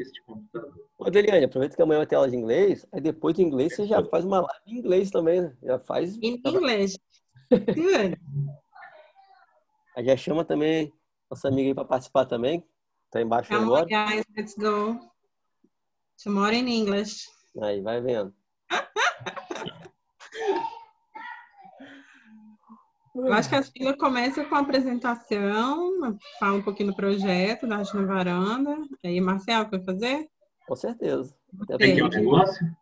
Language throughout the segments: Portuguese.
este computador. Ô, Deliane, aproveita que amanhã vai ter aula de inglês, aí depois de inglês você já faz uma live em inglês também, né? Já faz. In English. Good. Aí já chama também nossa amiga aí para participar também. Tá embaixo Come agora. on, guys, let's go. Tomorrow in English. Aí, vai vendo. Eu acho que a Sheila começa com a apresentação, fala um pouquinho do projeto da Arte na Varanda. Aí, Marcelo, quer fazer? Com certeza. Tem aqui porque- um negócio?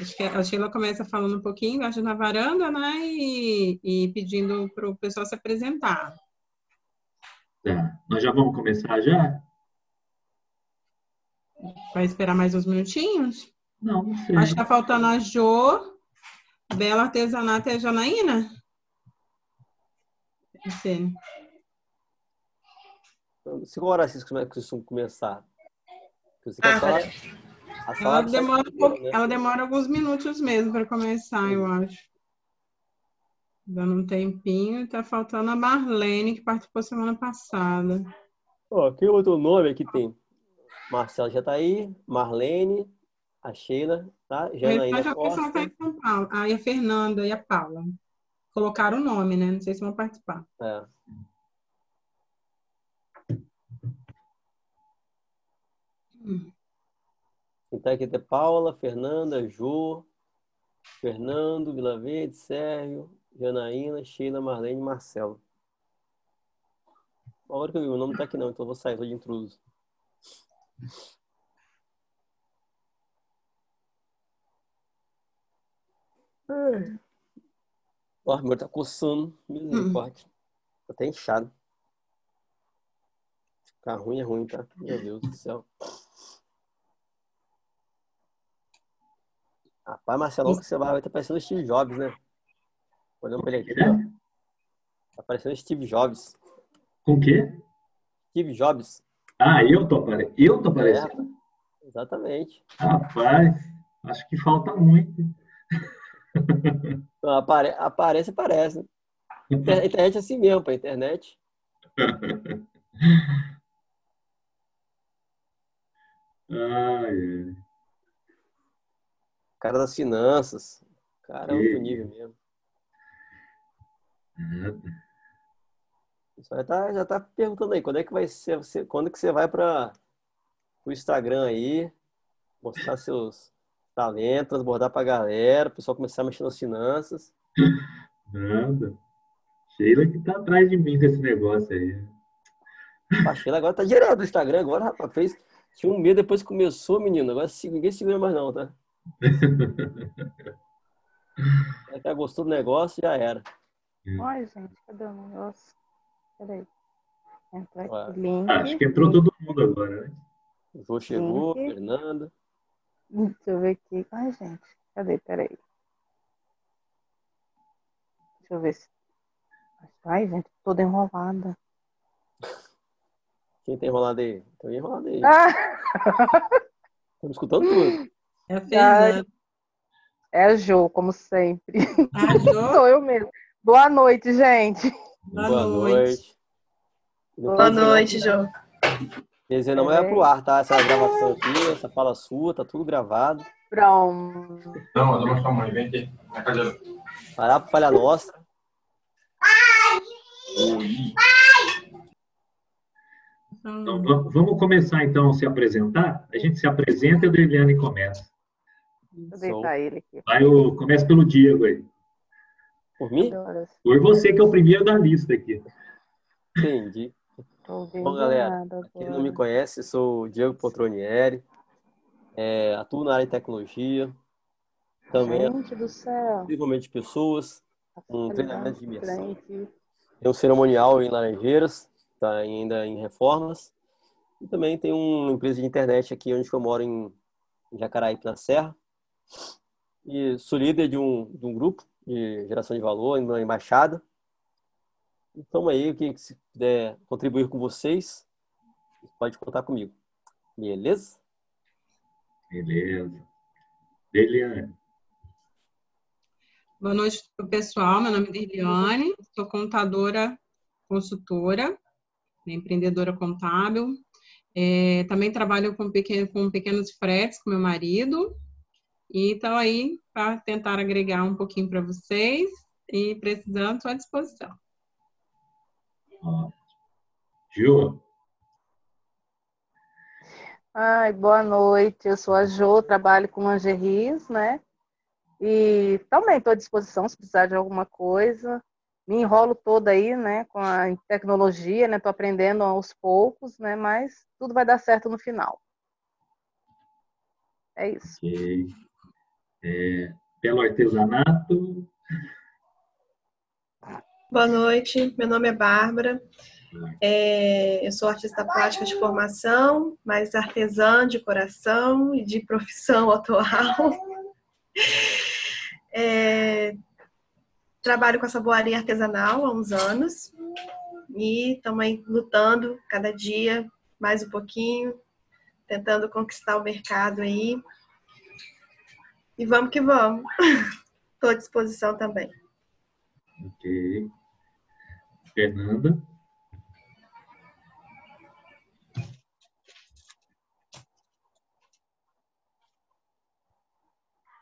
Acho que a Sheila começa falando um pouquinho da Arte na Varanda, né? E, e pedindo para o pessoal se apresentar. Tá. Nós já vamos começar já? Vai esperar mais uns minutinhos? Não, não sei. Acho que tá faltando a Jo, Bela Artesanato e a Janaína. Não sei. Se qual horário vocês come- costumam começar? Você Ah, falar? A Ela demora, um pouco- né? ela demora alguns minutos mesmo para começar, eu acho. Dando um tempinho. E tá faltando a Marlene, que participou semana passada. Ó, quem outro nome aqui tem? Marcelo já tá aí, Marlene, a Sheila, tá? O Janaína é o que tá Costa. em São Paulo. Ah, e a Fernanda e a Paula. Colocaram o nome, né? Não sei se vão participar. É. Hum. Tá aqui tem Paula, Fernanda, Jô, Fernando, Vila Verde, Sérgio, Janaína, Sheila, Marlene e Marcelo. Agora que eu vi, o nome não tá aqui não, então eu vou sair, tô de intruso. Ai. Ó, meu tá coçando, misericórdia. Tô até inchado. Ficar ruim é ruim, tá? Meu Deus do céu. Rapaz, Marcelão, que você vai, estar parecendo o Steve Jobs, né? Olhando pra ele aqui, ó. Tá parecendo o Steve Jobs. Com o quê? Steve Jobs. Ah, eu tô aparecendo. Eu tô aparecendo? Exatamente. Rapaz, acho que falta muito. Então, apare aparece, aparece. Inter- A internet é assim mesmo, pra internet. Ai. Cara das finanças. Cara, é outro nível mesmo. Já tá, já tá perguntando aí, quando é que vai ser, quando que você vai para o Instagram aí, mostrar seus talentos, transbordar pra galera, o pessoal começar a mexer nas finanças. Nada. Sheila que tá atrás de mim desse negócio aí. A Sheila agora tá direto do Instagram, agora, rapaz, fez, tinha um medo depois que começou, menino, agora ninguém segura mais não, tá? Ela já gostou do negócio, já era. Ai, gente, cadê o negócio? Peraí. Entra aqui, link. Ah, acho que entrou todo mundo agora, né? O Jô chegou. Fernanda. Deixa eu ver aqui. Ai, gente, cadê? Peraí. Deixa eu ver se. Ai, gente, toda enrolada. Quem tem enrolado aí? Tem enrolado aí. Ah, Estamos escutando tudo. É a Fernanda. é a Jo, como sempre. A Jo, Sou eu mesmo. Boa noite, gente. boa, Boa noite. noite. Boa noite, não. Quer dizer, não É. pro ar, tá? Essa gravação aqui, essa fala sua, tá tudo gravado. Pronto. Não, mas eu mostrar a mãe, vem aqui. Na cadeira. Parar pra falha nossa. Oi. Então, va- vamos começar então a se apresentar? A gente se apresenta e a Adriane começa. Vou deitar ele aqui. Vai, o, começa pelo Diego aí. Por mim? Por você que é o primeiro da lista aqui. Entendi. Bom, galera, Quem não me conhece, sou o Diego Potronieri. É, atuo na área de tecnologia. Também Gente do céu. desenvolvimento de pessoas. Um Tá treinamento de imersão. Tem um cerimonial em Laranjeiras, está ainda em reformas. E também tem uma empresa de internet aqui onde eu moro, em Jacaraípe, na Serra. E sou líder de um, de um grupo de geração de valor na embaixada. Então aí, o que se puder contribuir com vocês, pode contar comigo. Beleza? Beleza. Eliane. Boa noite pessoal. Meu nome é Eliane, sou contadora, consultora, né, empreendedora contábil. É, também trabalho com, pequeno, com pequenos fretes com meu marido. E então aí para tentar agregar um pouquinho para vocês e precisando, estou à disposição. Ju, Ai, boa noite. Eu sou a Jo, trabalho com lingeries, né? E também estou à disposição se precisar de alguma coisa. Me enrolo toda aí, né, com a tecnologia, né? Estou aprendendo aos poucos, né? Mas tudo vai dar certo no final. É isso. ok. É, pelo artesanato, Boa noite, meu nome é Bárbara. É, eu sou artista plástica de formação, mas artesã de coração e de profissão atual. É, trabalho com essa boaria artesanal há uns anos e aí lutando cada dia mais um pouquinho, tentando conquistar o mercado aí. E vamos que vamos. Estou à disposição também. Ok. Fernanda,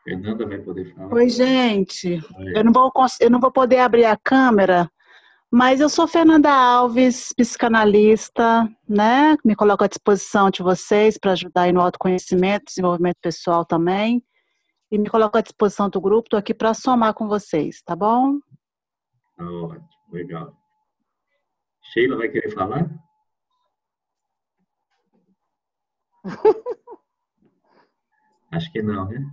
Fernanda vai poder falar. Oi, gente. Oi. Eu não, vou, eu não vou poder abrir a câmera, mas eu sou Fernanda Alves, psicanalista, né? Me coloco à disposição de vocês para ajudar aí no autoconhecimento, desenvolvimento pessoal também. E me coloco à disposição do grupo, estou aqui para somar com vocês, tá bom? Tá ótimo, legal. Sheila vai querer falar? Acho que não, né?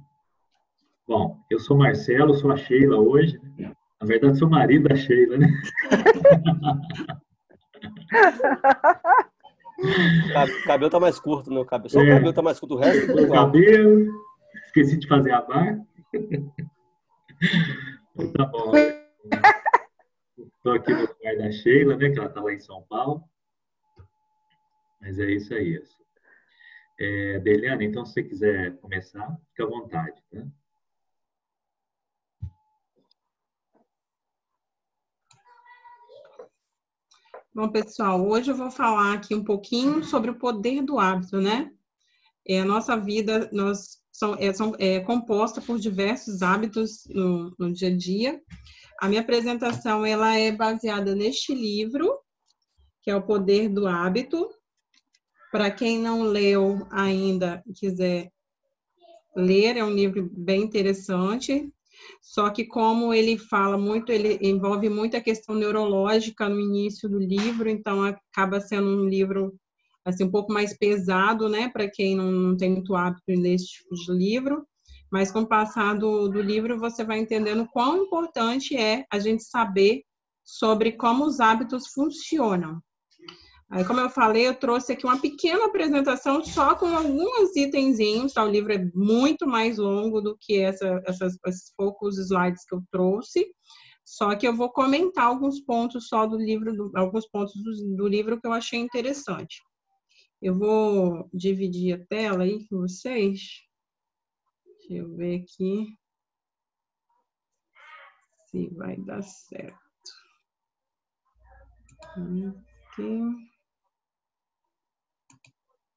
Bom, eu sou Marcelo, sou a Sheila hoje. né? Na verdade, sou marido da Sheila, né? O cabelo tá mais curto, meu cabelo. Só É. o cabelo tá mais curto, o resto é O igual. cabelo, esqueci de fazer a barba. Então, tá bom. Estou aqui no lugar da Sheila, né? Que ela está lá em São Paulo. Mas é isso aí. É, Deliane, então, se você quiser começar, fica à vontade. Tá? Bom, pessoal, hoje eu vou falar aqui um pouquinho sobre o poder do hábito, né? É, a nossa vida nós, são, é, são, é composta por diversos hábitos no, no dia a dia. A minha apresentação ela é baseada neste livro, que é O Poder do Hábito. Para quem não leu ainda, quiser ler, é um livro bem interessante. Só que como ele fala muito, ele envolve muita questão neurológica no início do livro, então acaba sendo um livro assim um pouco mais pesado, né, para quem não, tem muito hábito em ler esse tipo de livro. Mas com o passar do, do livro, você vai entendendo quão importante é a gente saber sobre como os hábitos funcionam. Aí, como eu falei, eu trouxe aqui uma pequena apresentação só com alguns itenzinhos, tá? O livro é muito mais longo do que essa, essas, esses poucos slides que eu trouxe. Só que eu vou comentar alguns pontos só do livro, do- alguns pontos do, do livro que eu achei interessante. Eu vou dividir a tela aí com vocês. Deixa eu ver aqui se vai dar certo. Aqui.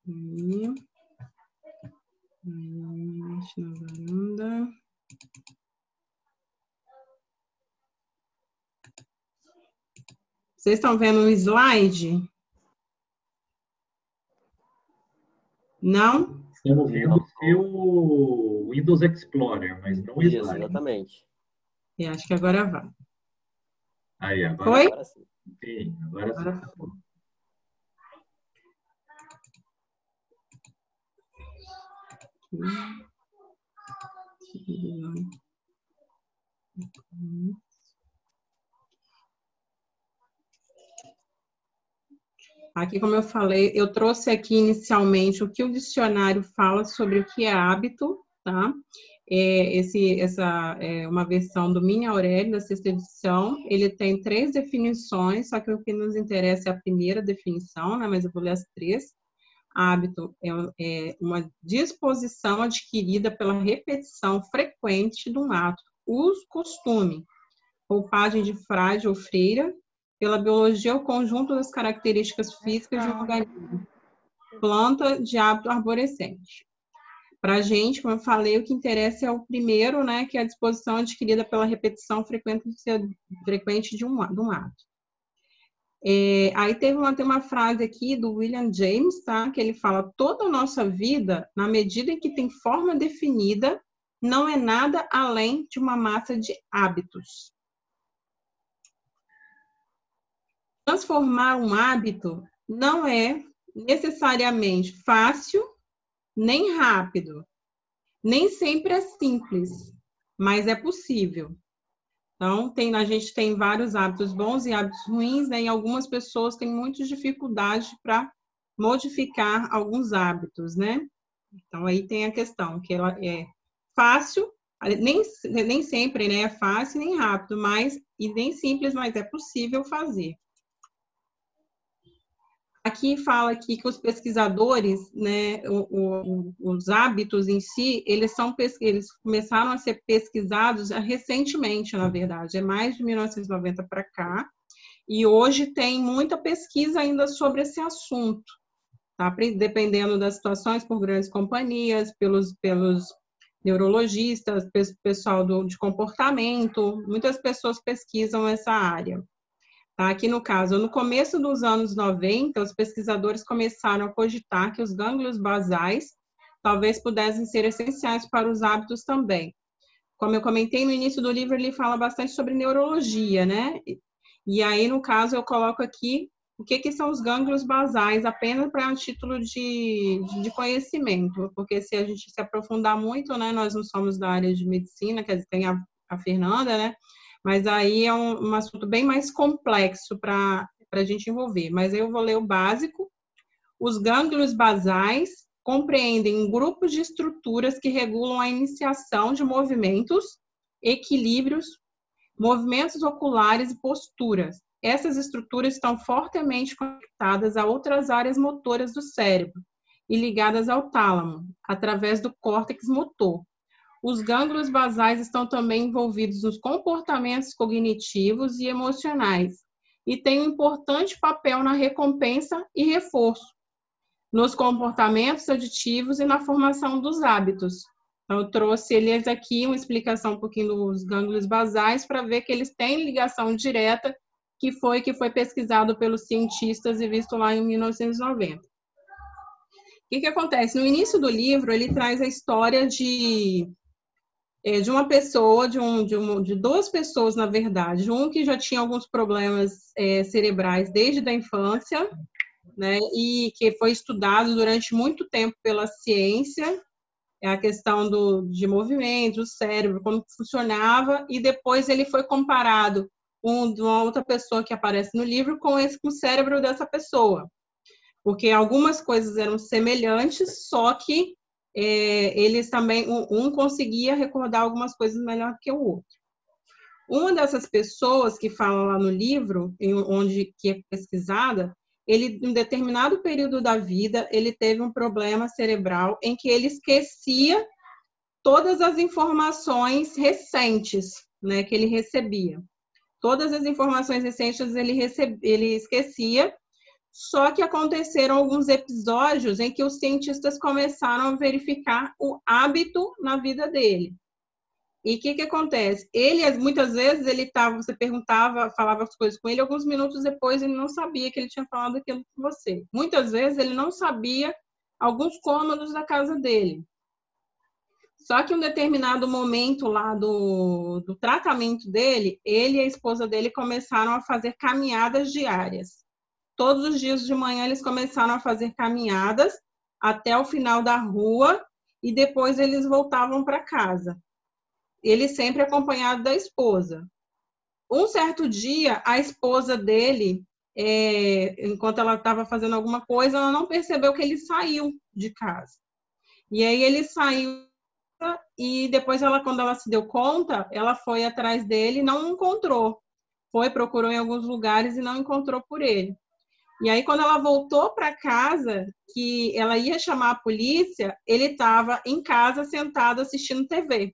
Aí, deixa na varanda. Vocês estão vendo um slide? Não? Estamos vendo o seu Windows Explorer, mas não o Isso, slide. exatamente. Eu acho que agora vai. Aí, agora Foi? Agora sim. sim, agora sim. Agora foi. Aqui, como eu falei, eu trouxe aqui inicialmente o que o dicionário fala sobre o que é hábito, tá? É, esse, essa é uma versão do Minha Aurélio, da sexta edição. Ele tem três definições, só que o que nos interessa é a primeira definição, né? Mas eu vou ler as três. Hábito é, é uma disposição adquirida pela repetição frequente de um ato, uso, costume, roupagem de frade ou freira, pela biologia o conjunto das características físicas de um organismo. planta de hábito arborescente. Para a gente, como eu falei, o que interessa é o primeiro, né, que é a disposição adquirida pela repetição frequente, frequente de, um, de um ato. É, aí teve uma, tem uma frase aqui do William James, tá? Que ele fala: toda a nossa vida, na medida em que tem forma definida, não é nada além de uma massa de hábitos. Transformar um hábito não é necessariamente fácil nem rápido. Nem sempre é simples, mas é possível. Então, tem, a gente tem vários hábitos bons e hábitos ruins, né? e algumas pessoas têm muita dificuldade para modificar alguns hábitos, né? Então, aí tem a questão, que ela é fácil, nem, nem sempre né, é fácil nem rápido, mas, e nem simples, mas é possível fazer. Aqui fala aqui que os pesquisadores, né, o, o, os hábitos em si, eles são eles começaram a ser pesquisados recentemente, na verdade, é mais de 1990 para cá, e hoje tem muita pesquisa ainda sobre esse assunto, tá? Dependendo das situações por grandes companhias, pelos pelos neurologistas, pessoal do, de comportamento, muitas pessoas pesquisam essa área. Tá? Aqui no caso, no começo dos anos 90, os pesquisadores começaram a cogitar que os gânglios basais talvez pudessem ser essenciais para os hábitos também. Como eu comentei no início do livro, ele fala bastante sobre neurologia, né? E aí, no caso, eu coloco aqui o que, que são os gânglios basais, apenas para um título de, de conhecimento, porque se a gente se aprofundar muito, né, nós não somos da área de medicina, quer dizer, tem a, a Fernanda, né, mas aí é um, um assunto bem mais complexo para a gente envolver. Mas eu vou ler o básico. Os gânglios basais compreendem um grupo de estruturas que regulam a iniciação de movimentos, equilíbrios, movimentos oculares e posturas. Essas estruturas estão fortemente conectadas a outras áreas motoras do cérebro e ligadas ao tálamo, através do córtex motor, os gânglios basais estão também envolvidos nos comportamentos cognitivos e emocionais e têm um importante papel na recompensa e reforço, nos comportamentos aditivos e na formação dos hábitos. Então, eu trouxe eles aqui uma explicação um pouquinho dos gânglios basais para ver que eles têm ligação direta, que foi que foi pesquisado pelos cientistas e visto lá em 1990. O que, que acontece? No início do livro, ele traz a história de de uma pessoa, de, um, de, um, de duas pessoas, na verdade. Um que já tinha alguns problemas é, cerebrais desde a infância, né, e que foi estudado durante muito tempo pela ciência, é a questão do, de movimento, do cérebro, como funcionava, e depois ele foi comparado com uma outra pessoa que aparece no livro com, esse, com o cérebro dessa pessoa. Porque algumas coisas eram semelhantes, só que é, eles também, um, um conseguia recordar algumas coisas melhor que o outro. Uma dessas pessoas que fala lá no livro, em, onde que é pesquisada, ele, em determinado período da vida, ele teve um problema cerebral em que ele esquecia todas as informações recentes, né, que ele recebia. Todas as informações recentes ele, recebe, ele esquecia só que aconteceram alguns episódios em que os cientistas começaram a verificar o hábito na vida dele. E o que, que acontece? Ele, muitas vezes, ele estava, você perguntava, falava as coisas com ele, alguns minutos depois ele não sabia que ele tinha falado aquilo com você. Muitas vezes ele não sabia alguns cômodos da casa dele. Só que em um determinado momento lá do, do tratamento dele, ele e a esposa dele começaram a fazer caminhadas diárias. Todos os dias de manhã eles começaram a fazer caminhadas até o final da rua e depois eles voltavam para casa. Ele sempre acompanhado da esposa. Um certo dia, a esposa dele, é, enquanto ela estava fazendo alguma coisa, ela não percebeu que ele saiu de casa. E aí ele saiu e depois ela, quando ela se deu conta, ela foi atrás dele e não encontrou. Foi, procurou em alguns lugares e não encontrou por ele. E aí, quando ela voltou para casa, que ela ia chamar a polícia, ele estava em casa sentado assistindo TV.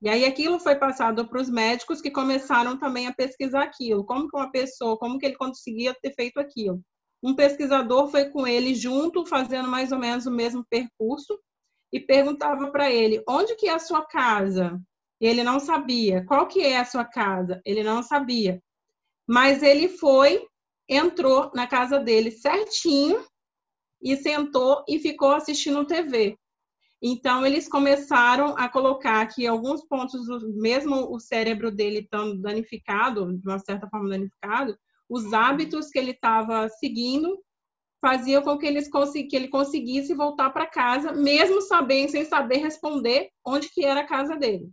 E aí aquilo foi passado para os médicos que começaram também a pesquisar aquilo, como que uma pessoa, como que ele conseguia ter feito aquilo. um pesquisador foi com ele junto, fazendo mais ou menos o mesmo percurso, e perguntava para ele: onde que é a sua casa? Ele não sabia. Qual que é a sua casa? Ele não sabia. Mas ele foi, entrou na casa dele certinho e sentou e ficou assistindo TV. Então eles começaram a colocar que alguns pontos, mesmo o cérebro dele estando danificado, de uma certa forma danificado, os hábitos que ele estava seguindo faziam com que, eles que ele conseguisse voltar para casa, mesmo sabendo, sem saber responder onde que era a casa dele.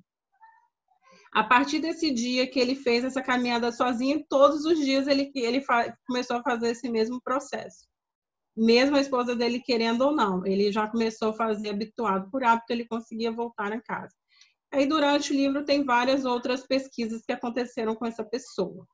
A partir desse dia que ele fez essa caminhada sozinho, todos os dias ele, ele começou a fazer esse mesmo processo. Mesmo a esposa dele querendo ou não, ele já começou a fazer habituado por hábito, ele conseguia voltar a casa. Aí, durante o livro, tem várias outras pesquisas que aconteceram com essa pessoa.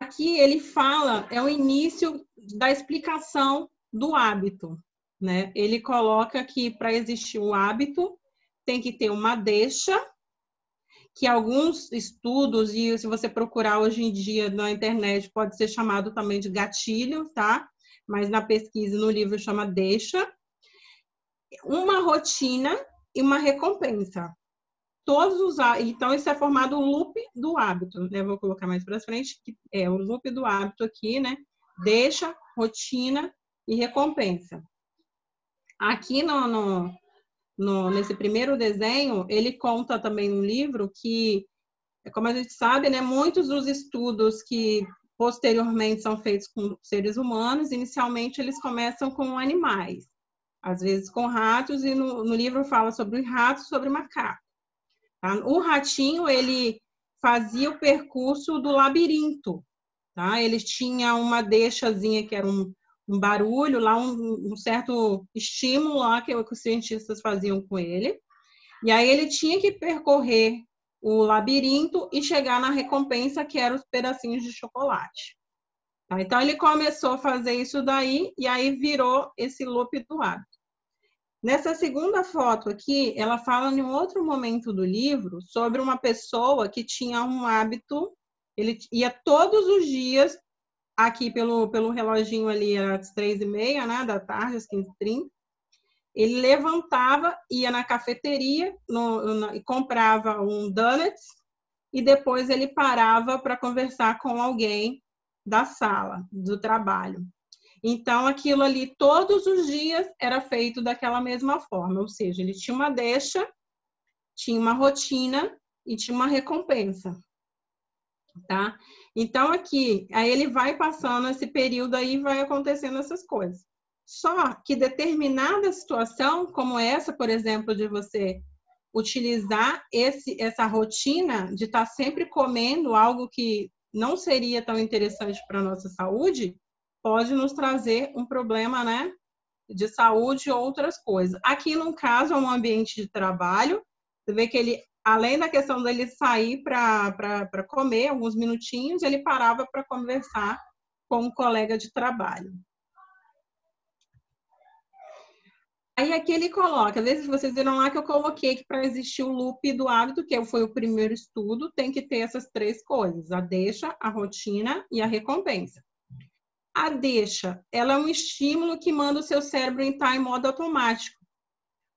Aqui ele fala, é o início da explicação do hábito. Né? Ele coloca que para existir um hábito, tem que ter uma deixa, que alguns estudos, e se você procurar hoje em dia na internet, pode ser chamado também de gatilho, tá? Mas na pesquisa, no livro, chama deixa. Uma rotina e uma recompensa. Todos os então isso é formado o loop do hábito, né? Vou colocar mais para frente que é o loop do hábito aqui, né? Deixa, rotina e recompensa. Aqui no, no no, nesse primeiro desenho, ele conta também um livro que, como a gente sabe, né, muitos dos estudos que posteriormente são feitos com seres humanos, inicialmente eles começam com animais, às vezes com ratos, e no, no livro fala sobre ratos, sobre macaco. Tá? O ratinho, ele fazia o percurso do labirinto, tá? Ele tinha uma deixazinha que era um, um barulho, lá um, um certo estímulo lá que, que os cientistas faziam com ele. E aí ele tinha que percorrer o labirinto e chegar na recompensa, que eram os pedacinhos de chocolate. Tá? Então ele começou a fazer isso daí e aí virou esse loop do hábito. Nessa segunda foto aqui, ela fala em um outro momento do livro sobre uma pessoa que tinha um hábito, ele ia todos os dias aqui pelo, pelo reloginho ali, às três e meia, né, da tarde, às 15h30. Ele levantava, ia na cafeteria no, no, e comprava um donuts e depois ele parava para conversar com alguém da sala, do trabalho. Então, aquilo ali, todos os dias, era feito daquela mesma forma, ou seja, ele tinha uma deixa, tinha uma rotina e tinha uma recompensa, tá? Então, aqui, aí ele vai passando esse período aí vai acontecendo essas coisas. Só que determinada situação, como essa, por exemplo, de você utilizar esse, essa rotina de estar tá sempre comendo algo que não seria tão interessante para nossa saúde, pode nos trazer um problema, né? De saúde ou outras coisas. Aqui, no caso, é um ambiente de trabalho. Você vê que ele além da questão dele sair para comer alguns minutinhos, ele parava para conversar com um colega de trabalho. Aí aqui ele coloca, às vezes vocês viram lá que eu coloquei que para existir o loop do hábito, que foi o primeiro estudo, tem que ter essas três coisas: a deixa, a rotina e a recompensa. A deixa, ela é um estímulo que manda o seu cérebro entrar em modo automático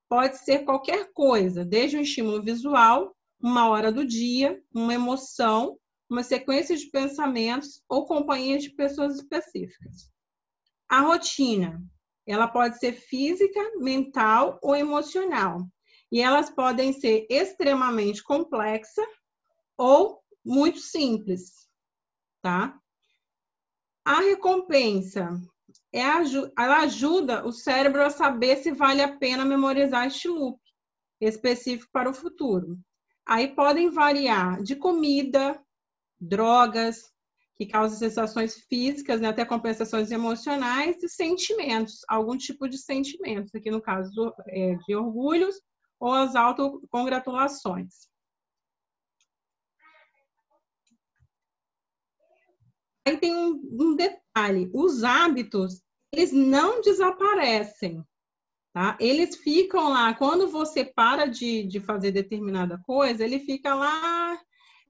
pode ser qualquer coisa, desde um estímulo visual, uma hora do dia, uma emoção, uma sequência de pensamentos ou companhia de pessoas específicas. A rotina, ela pode ser física, mental ou emocional. E elas podem ser extremamente complexa ou muito simples, tá? A recompensa, é, ela ajuda o cérebro a saber se vale a pena memorizar este loop específico para o futuro. Aí podem variar de comida, drogas, que causam sensações físicas, né, até compensações emocionais e sentimentos, algum tipo de sentimentos, aqui no caso é, de orgulhos ou as autocongratulações. Aí tem um, um detalhe: os hábitos eles não desaparecem, tá? Eles ficam lá. Quando você para de, de fazer determinada coisa, ele fica lá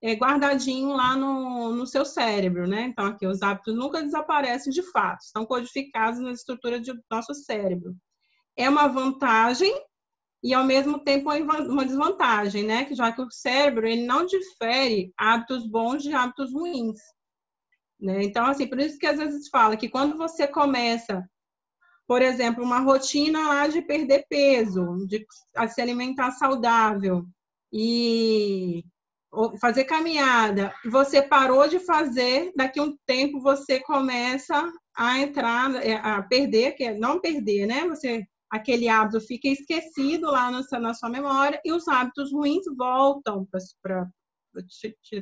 é, guardadinho lá no, no seu cérebro, né? Então, aqui, os hábitos nunca desaparecem de fato, estão codificados na estrutura do nosso cérebro. É uma vantagem e, ao mesmo tempo, uma desvantagem, né? Que já que o cérebro, ele não difere hábitos bons de hábitos ruins. Né? Então, assim, por isso que às vezes fala que quando você começa, por exemplo, uma rotina lá de perder peso, de se alimentar saudável e fazer caminhada, você parou de fazer, daqui a um tempo você começa a entrar, é, a perder, que é não perder, né? Você aquele hábito fica esquecido lá no, na sua memória e os hábitos ruins voltam para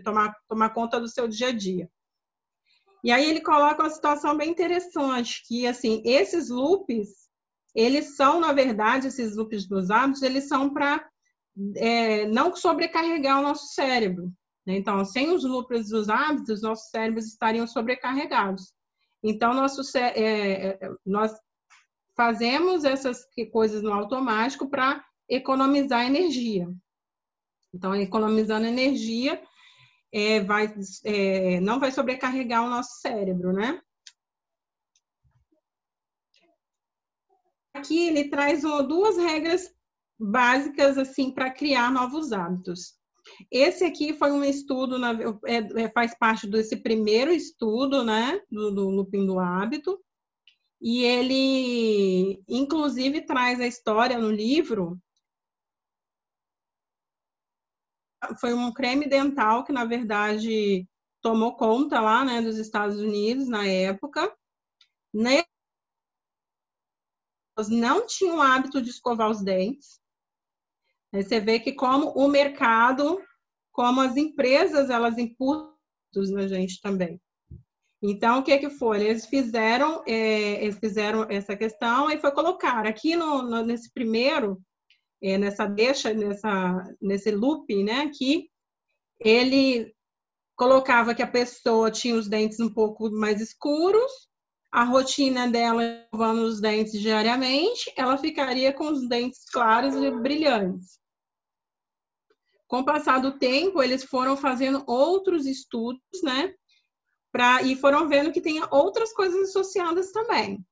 tomar, tomar conta do seu dia a dia. E aí ele coloca uma situação bem interessante, que assim, esses loops, eles são, na verdade, esses loops dos hábitos, eles são para é, não sobrecarregar o nosso cérebro. Né? Então, sem os loops dos hábitos, nossos cérebros estariam sobrecarregados. Então, nosso, é, é, nós fazemos essas coisas no automático para economizar energia. Então, economizando energia, é, vai, é, não vai sobrecarregar o nosso cérebro, né? Aqui ele traz duas regras básicas assim para criar novos hábitos. Esse aqui foi um estudo, na, é, é, faz parte desse primeiro estudo, né, do, do looping do hábito, e ele, inclusive, traz a história no livro. Foi um creme dental que, na verdade, tomou conta lá, né, dos Estados Unidos na época. Não tinham o hábito de escovar os dentes. Você vê que como o mercado, como as empresas, elas imputam na gente também. Então, o que que foi? Eles fizeram, é, eles fizeram essa questão e foi colocar aqui no, no nesse primeiro, é, nessa deixa, nessa, nesse loop, né, que ele colocava que a pessoa tinha os dentes um pouco mais escuros, a rotina dela escovando os dentes diariamente, ela ficaria com os dentes claros e brilhantes. Com o passar do tempo, eles foram fazendo outros estudos, né? Pra, e foram vendo que tem outras coisas associadas também.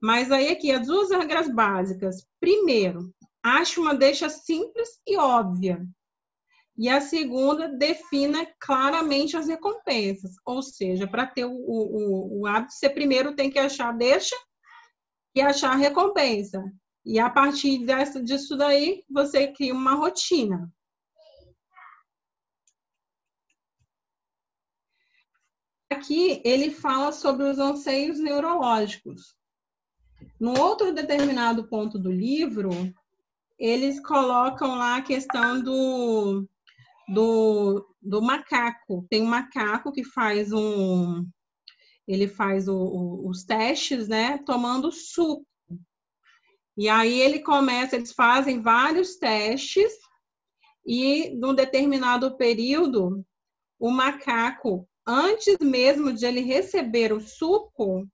Mas aí aqui, as duas regras básicas. Primeiro, ache uma deixa simples e óbvia. E a segunda, defina claramente as recompensas. Ou seja, para ter o, o, o hábito, você primeiro tem que achar deixa e achar recompensa. E a partir dessa, disso daí, você cria uma rotina. aqui ele fala sobre os anseios neurológicos. No outro determinado ponto do livro, eles colocam lá a questão do, do, do macaco. Tem um macaco que faz um. Ele faz o, o, os testes, né? Tomando suco. E aí ele começa, eles fazem vários testes, e num determinado período, o macaco antes mesmo de ele receber o suco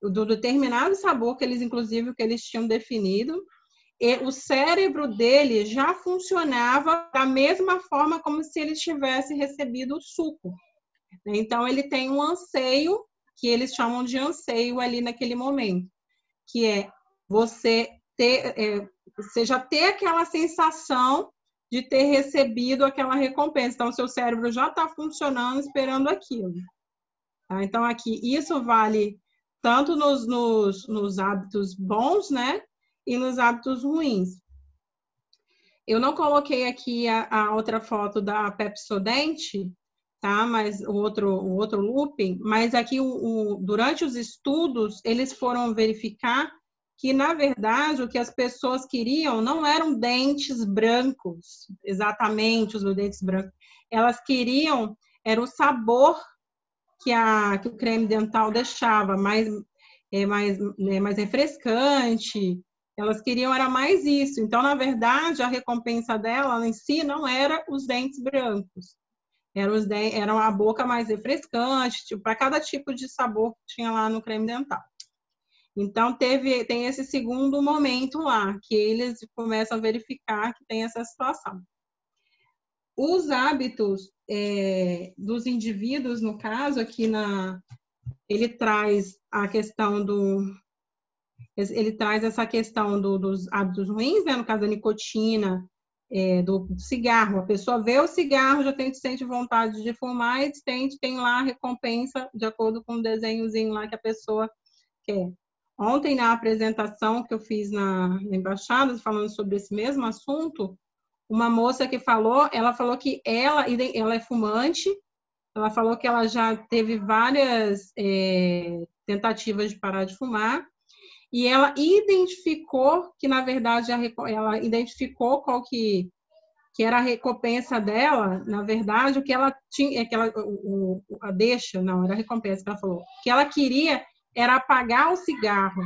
do determinado sabor que eles, inclusive, que eles tinham definido, o cérebro dele já funcionava da mesma forma como se ele tivesse recebido o suco. Então, ele tem um anseio, que eles chamam de anseio ali naquele momento, que é você ter, é, você já ter aquela sensação de ter recebido aquela recompensa. Então, seu cérebro já está funcionando esperando aquilo. Tá? Então, aqui, isso vale tanto nos, nos, nos hábitos bons, né? E nos hábitos ruins. Eu não coloquei aqui a, a outra foto da Pepsodente, tá? Mas o outro, o outro looping, mas aqui o, o, durante os estudos eles foram verificar que, na verdade, o que as pessoas queriam não eram dentes brancos, exatamente os dentes brancos. Elas queriam, era o sabor que, a, que o creme dental deixava, mais, é, mais, né, mais refrescante. Elas queriam, era mais isso. Então, na verdade, a recompensa dela em si não era os dentes brancos. Era, os a boca mais refrescante, tipo, para cada tipo de sabor que tinha lá no creme dental. Então, teve, tem esse segundo momento lá, que eles começam a verificar que tem essa situação. os hábitos é, dos indivíduos, no caso, aqui na, ele traz a questão do. Ele traz essa questão do, dos hábitos ruins, né? no caso da nicotina, é, do cigarro. A pessoa vê o cigarro, já tem, sente vontade de fumar e tem, tem lá a recompensa de acordo com o desenhozinho lá que a pessoa quer. Ontem, na apresentação que eu fiz na, na embaixada, falando sobre esse mesmo assunto, uma moça que falou, ela falou que ela, ela é fumante, ela falou que ela já teve várias é, tentativas de parar de fumar, e ela identificou que, na verdade, ela identificou qual que, que era a recompensa dela, na verdade, o que ela tinha, é que ela, o, a deixa, não, era a recompensa que ela falou, que ela queria era apagar o cigarro,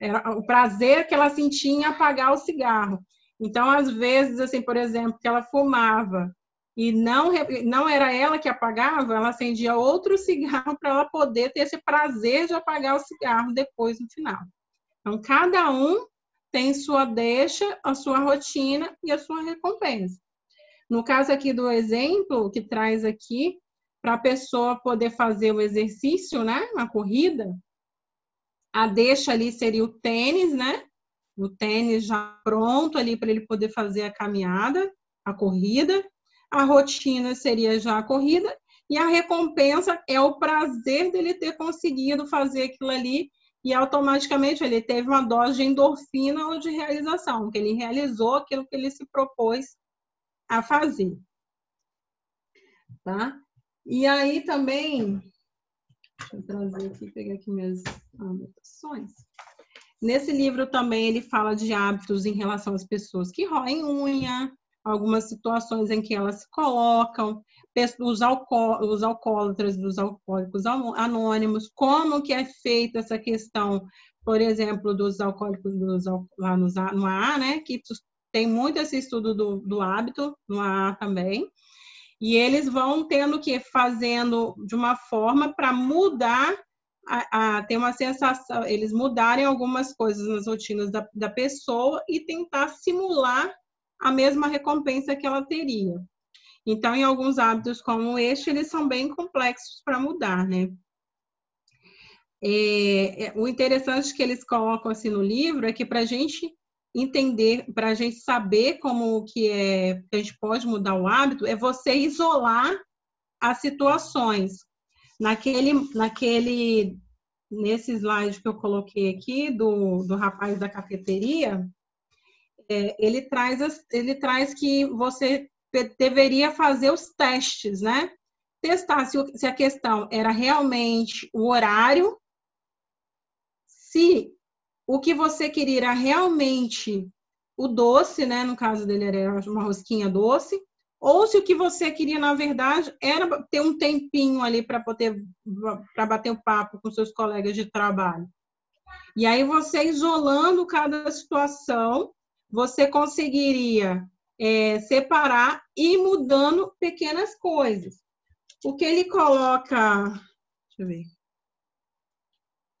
era o prazer que ela sentia em apagar o cigarro. Então, às vezes, assim, por exemplo, que ela fumava e não, não era ela que apagava, ela acendia outro cigarro para ela poder ter esse prazer de apagar o cigarro depois no final. Então, cada um tem sua deixa, a sua rotina e a sua recompensa. No caso aqui do exemplo que traz aqui, para a pessoa poder fazer o exercício, né, a corrida, a deixa ali seria o tênis, né? O tênis já pronto ali para ele poder fazer a caminhada, a corrida a rotina seria já a corrida e a recompensa é o prazer dele ter conseguido fazer aquilo ali e automaticamente ele teve uma dose de endorfina ou de realização, que ele realizou aquilo que ele se propôs a fazer. Tá? E aí também, deixa eu trazer aqui, pegar aqui minhas anotações. Nesse livro também ele fala de hábitos em relação às pessoas que roem unha, algumas situações em que elas se colocam, os, alco os alcoólatras dos alcoólicos anônimos, como que é feita essa questão, por exemplo, dos alcoólicos dos, lá no, no AA, né, que tem muito esse estudo do, do hábito, no AA também, e eles vão tendo que fazendo de uma forma para mudar a, a, ter uma sensação, eles mudarem algumas coisas nas rotinas da, da pessoa e tentar simular a mesma recompensa que ela teria. Então, em alguns hábitos como este, eles são bem complexos para mudar, né? É, é, o interessante que eles colocam assim no livro é que para a gente entender, para a gente saber como que é, que a gente pode mudar o hábito, é você isolar as situações. Naquele, naquele, nesse slide que eu coloquei aqui do, do rapaz da cafeteria, ele, traz, ele traz que você deveria fazer os testes, né? Testar se, se a questão era realmente o horário, se o que você queria era realmente o doce, né? No caso dele era uma rosquinha doce, ou se o que você queria, na verdade, era ter um tempinho ali para poder para bater o papo com seus colegas de trabalho. E aí você isolando cada situação você conseguiria é, separar e ir mudando pequenas coisas. O que ele coloca, deixa eu ver.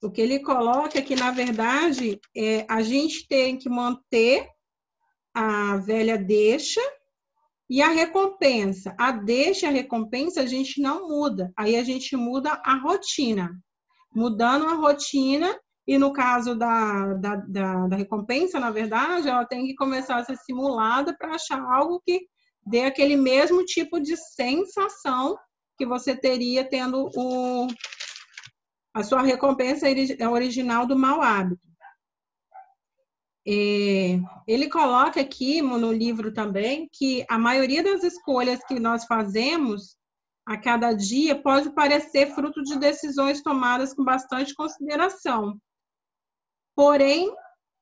O que ele coloca é que, na verdade, é, a gente tem que manter a velha deixa e a recompensa. A deixa e a recompensa a gente não muda. Aí a gente muda a rotina. Mudando a rotina, e no caso da, da, da, da, recompensa, na verdade, ela tem que começar a ser simulada para achar algo que dê aquele mesmo tipo de sensação que você teria tendo o, a sua recompensa é original do mau hábito. É, ele coloca aqui no livro também que a maioria das escolhas que nós fazemos a cada dia pode parecer fruto de decisões tomadas com bastante consideração, Porém,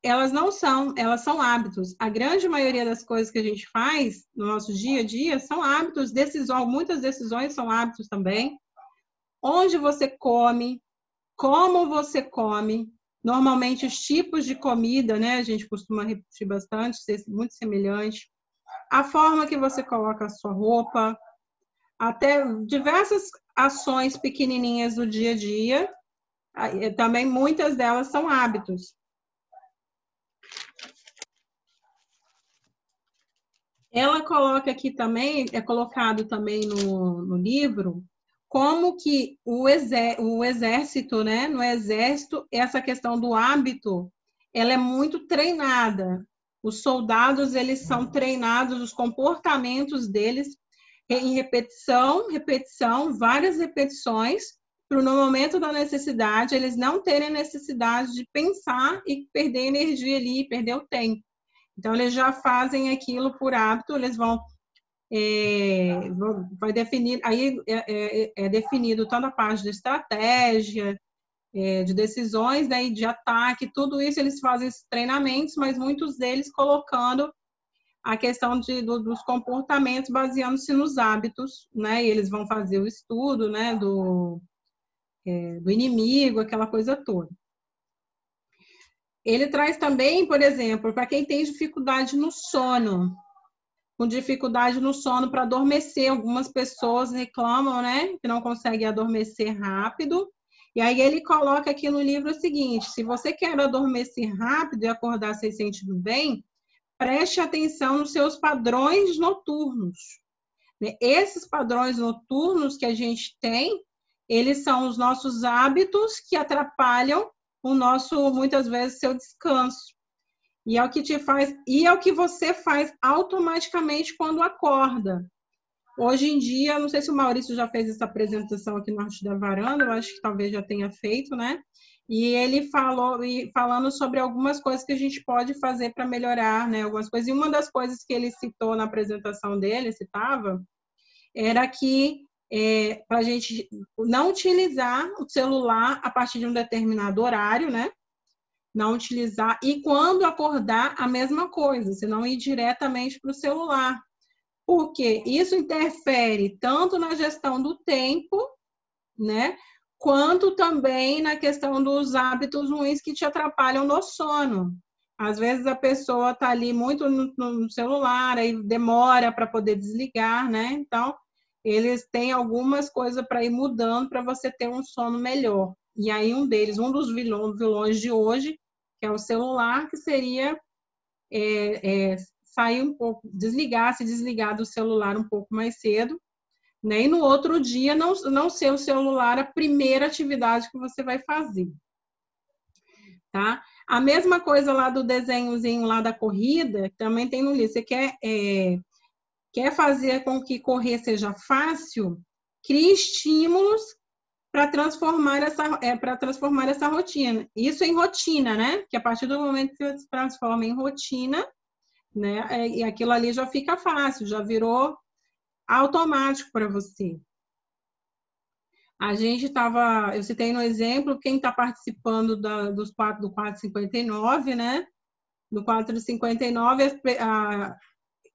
elas não são, elas são hábitos. A grande maioria das coisas que a gente faz no nosso dia a dia são hábitos, decisões, muitas decisões são hábitos também. Onde você come, como você come, normalmente os tipos de comida, né? A gente costuma repetir bastante, ser muito semelhante. A forma que você coloca a sua roupa, até diversas ações pequenininhas do dia a dia também muitas delas são hábitos. ela coloca aqui também, é colocado também no, no livro, como que o, exé, o exército, né, no exército, essa questão do hábito, ela é muito treinada. Os soldados, eles são treinados, os comportamentos deles em repetição, repetição, várias repetições, para no momento da necessidade, eles não terem necessidade de pensar e perder energia ali, perder o tempo. Então, eles já fazem aquilo por hábito, eles vão é, vai definir, aí é, é, é, definido toda a parte de estratégia, é, de decisões, daí de ataque, tudo isso eles fazem esses treinamentos, mas muitos deles colocando a questão de, do, dos comportamentos baseando-se nos hábitos, né? E eles vão fazer o estudo, né? Do, é, do inimigo, aquela coisa toda. Ele traz também, por exemplo, para quem tem dificuldade no sono, com dificuldade no sono para adormecer, algumas pessoas reclamam, né, que não conseguem adormecer rápido. E aí ele coloca aqui no livro o seguinte: se você quer adormecer rápido e acordar se sentindo bem, preste atenção nos seus padrões noturnos. Né? Esses padrões noturnos que a gente tem, eles são os nossos hábitos que atrapalham o nosso, muitas vezes, seu descanso. E é o que te faz, e é o que você faz automaticamente quando acorda. Hoje em dia, não sei se o Maurício já fez essa apresentação aqui no Arte da Varanda, eu acho que talvez já tenha feito, né? E ele falou e falando sobre algumas coisas que a gente pode fazer para melhorar, né? Algumas coisas. E uma das coisas que ele citou na apresentação dele, citava, era que é, para a gente não utilizar o celular a partir de um determinado horário, né? Não utilizar. E quando acordar, a mesma coisa, se não ir diretamente para o celular. Porque isso interfere tanto na gestão do tempo, né? Quanto também na questão dos hábitos ruins que te atrapalham no sono. Às vezes a pessoa está ali muito no, no celular, aí demora para poder desligar, né? Então, eles têm algumas coisas para ir mudando para você ter um sono melhor. E aí um deles, um dos vilões, de hoje, que é o celular, que seria é, é, sair um pouco, desligar, se desligar do celular um pouco mais cedo, né? E no outro dia não, não ser o celular a primeira atividade que você vai fazer. Tá? A mesma coisa lá do desenhozinho lá da corrida, também tem no livro. Você quer é, quer fazer com que correr seja fácil, crie estímulos para transformar essa é, para transformar essa rotina. Isso em rotina, né? Que a partir do momento que você transforma em rotina, né? É, e aquilo ali já fica fácil, já virou automático para você. A gente estava, eu citei no exemplo, quem está participando da, dos quatro, do 459, né? No 459, a,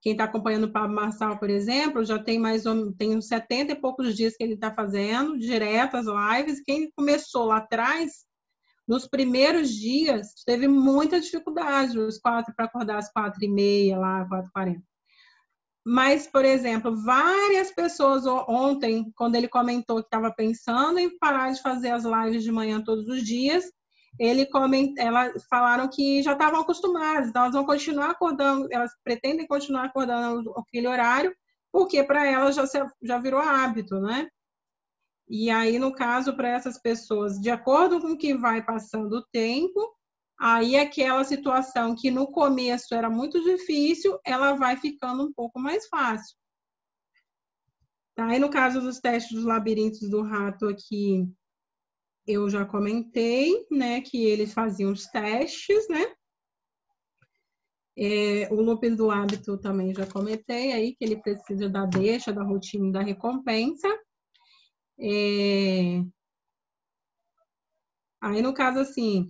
quem está acompanhando o Pablo Marçal, por exemplo, já tem mais ou tem uns 70 e poucos dias que ele está fazendo, direto as lives. Quem começou lá atrás, nos primeiros dias, teve muita dificuldade, os quatro para acordar às quatro e meia, lá, quatro e quarenta. Mas, por exemplo, várias pessoas ontem, quando ele comentou que estava pensando em parar de fazer as lives de manhã todos os dias, ele coment... elas falaram que já estavam acostumadas, então elas vão continuar acordando, elas pretendem continuar acordando aquele horário, porque para elas já, já virou hábito, né? E aí, no caso, para essas pessoas, de acordo com o que vai passando o tempo, aí aquela situação que no começo era muito difícil, ela vai ficando um pouco mais fácil. Aí, no caso dos testes dos labirintos do rato aqui, eu já comentei, né, que eles faziam os testes, né? É, o looping do hábito também já comentei aí, que ele precisa da deixa, da rotina da recompensa. É... Aí, no caso, assim,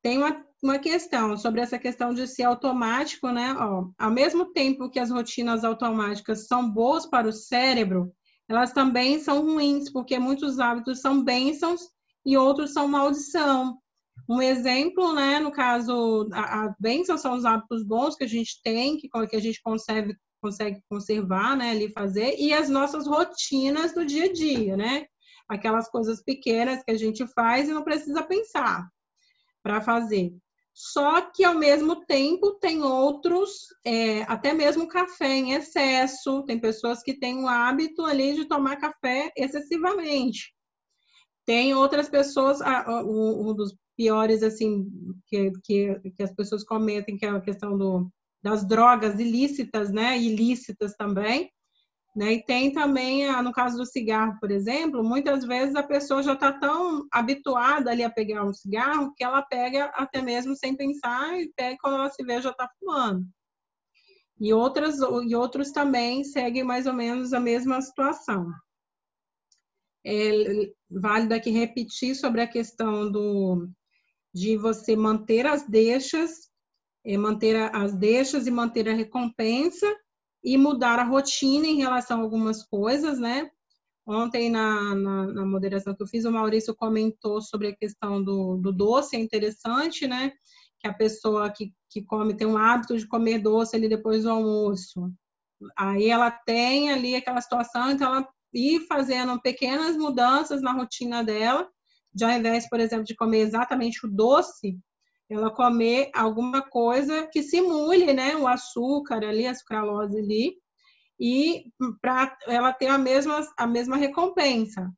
tem uma, uma questão sobre essa questão de ser automático, né? Ó, ao mesmo tempo que as rotinas automáticas são boas para o cérebro, elas também são ruins, porque muitos hábitos são bênçãos e outros são maldição. Um exemplo, né, no caso, a, a bênção são os hábitos bons que a gente tem, que, que a gente consegue, consegue conservar, né, ali fazer, e as nossas rotinas do dia a dia, né? Aquelas coisas pequenas que a gente faz e não precisa pensar para fazer. só que ao mesmo tempo tem outros, é, até mesmo café em excesso, tem pessoas que têm o hábito ali de tomar café excessivamente. Tem outras pessoas, um dos piores, assim, que, que, que as pessoas comentam, que é a questão do, das drogas ilícitas, né, ilícitas também, né? E tem também, no caso do cigarro, por exemplo, muitas vezes a pessoa já está tão habituada ali a pegar um cigarro que ela pega até mesmo sem pensar e pega quando ela se vê já está fumando. E, outras, e outros também seguem mais ou menos a mesma situação. É válido aqui repetir sobre a questão do, de você manter as deixas, é, manter as deixas e manter a recompensa, e mudar a rotina em relação a algumas coisas, né? Ontem, na, na, na, moderação que eu fiz, o Maurício comentou sobre a questão do, do doce, é interessante, né? Que a pessoa que, que come tem um hábito de comer doce ali depois do almoço. Aí ela tem ali aquela situação, então ela ir fazendo pequenas mudanças na rotina dela, de ao invés, por exemplo, de comer exatamente o doce, ela comer alguma coisa que simule, né, o açúcar ali, a sucralose ali, e para ela ter a mesma, a mesma recompensa.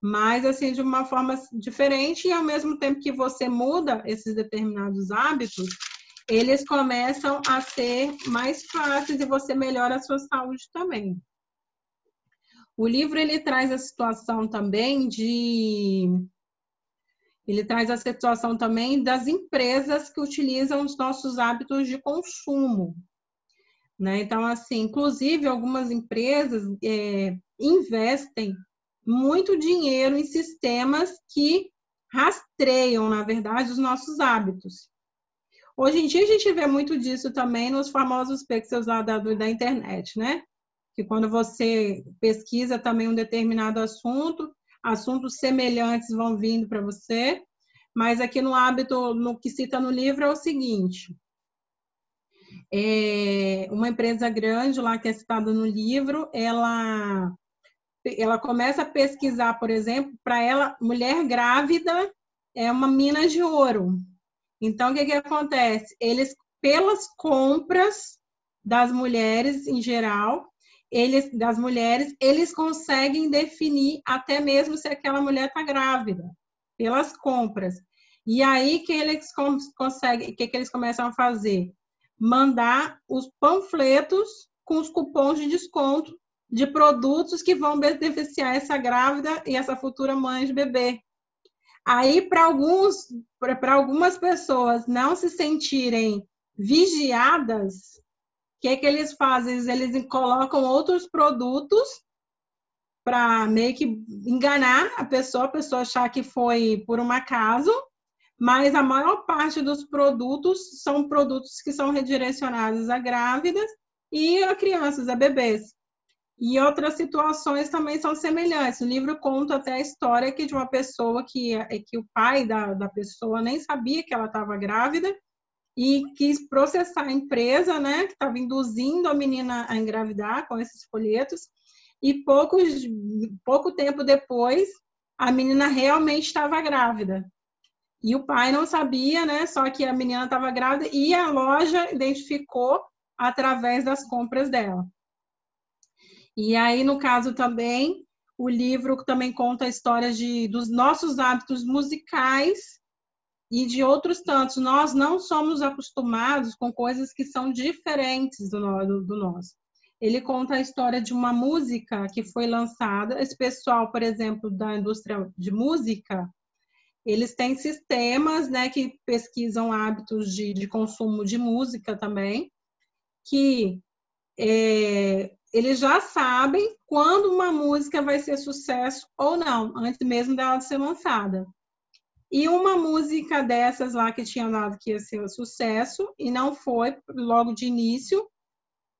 Mas, assim, de uma forma diferente, e ao mesmo tempo que você muda esses determinados hábitos, eles começam a ser mais fáceis e você melhora a sua saúde também. O livro, ele traz a situação também de ele traz a situação também das empresas que utilizam os nossos hábitos de consumo. Né? Então, assim, inclusive algumas empresas é, investem muito dinheiro em sistemas que rastreiam, na verdade, os nossos hábitos. Hoje em dia a gente vê muito disso também nos famosos pixels lá da, da internet, né? Que quando você pesquisa também um determinado assunto, assuntos semelhantes vão vindo para você, mas aqui no hábito, no que cita no livro, é o seguinte: é uma empresa grande lá que é citada no livro, ela ela começa a pesquisar, por exemplo, para ela, mulher grávida é uma mina de ouro. Então, o que, que acontece? Eles, pelas compras das mulheres em geral, eles, das mulheres, eles conseguem definir até mesmo se aquela mulher está grávida, pelas compras. E aí que eles conseguem, que, que eles começam a fazer? Mandar os panfletos com os cupons de desconto de produtos que vão beneficiar essa grávida e essa futura mãe de bebê. Aí, para alguns, para algumas pessoas não se sentirem vigiadas, que, é que eles fazem? Eles colocam outros produtos para meio que enganar a pessoa, a pessoa achar que foi por um acaso, mas a maior parte dos produtos são produtos que são redirecionados a grávidas e a crianças, a bebês. E outras situações também são semelhantes. O livro conta até a história que de uma pessoa que, que o pai da, da pessoa nem sabia que ela estava grávida e quis processar a empresa, né, que estava induzindo a menina a engravidar com esses folhetos. E poucos, pouco tempo depois, a menina realmente estava grávida. E o pai não sabia, né? Só que a menina estava grávida e a loja identificou através das compras dela. E aí, no caso também, o livro também conta a história de, dos nossos hábitos musicais e de outros tantos. Nós não somos acostumados com coisas que são diferentes do, do, do nosso. Ele conta a história de uma música que foi lançada. Esse pessoal, por exemplo, da indústria de música, eles têm sistemas né, que pesquisam hábitos de, de consumo de música também, que é, eles já sabem quando uma música vai ser sucesso ou não, antes mesmo dela ser lançada. E uma música dessas lá que tinha dado que ia ser um sucesso e não foi logo de início,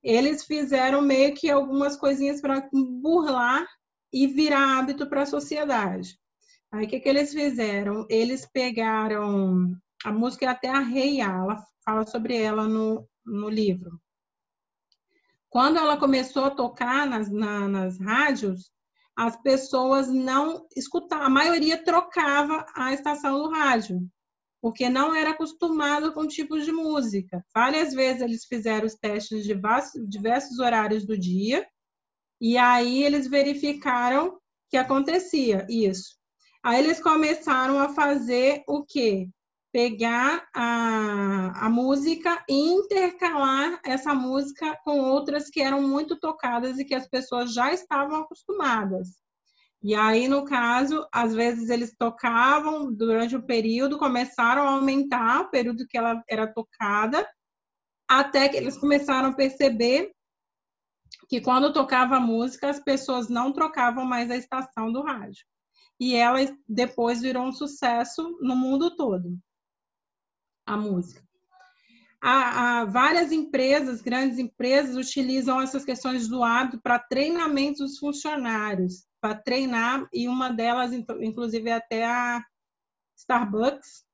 eles fizeram meio que algumas coisinhas para burlar e virar hábito para a sociedade. Aí o que, que eles fizeram? Eles pegaram a música é até a Rei ela fala sobre ela no, no livro. Quando ela começou a tocar nas, na, nas rádios, as pessoas não escutavam, a maioria trocava a estação do rádio. porque não era acostumado com tipos de música. Várias vezes eles fizeram os testes de diversos horários do dia, e aí eles verificaram que acontecia isso. Aí eles começaram a fazer o quê? Pegar a, a música e intercalar essa música com outras que eram muito tocadas e que as pessoas já estavam acostumadas. E aí, no caso, às vezes eles tocavam durante o período, começaram a aumentar o período que ela era tocada, até que eles começaram a perceber que quando tocava a música, as pessoas não trocavam mais a estação do rádio. E ela depois virou um sucesso no mundo todo, a música. Há, há várias empresas, grandes empresas, utilizam essas questões do hábito para treinamento dos funcionários para treinar, e uma delas, inclusive, é até a Starbucks.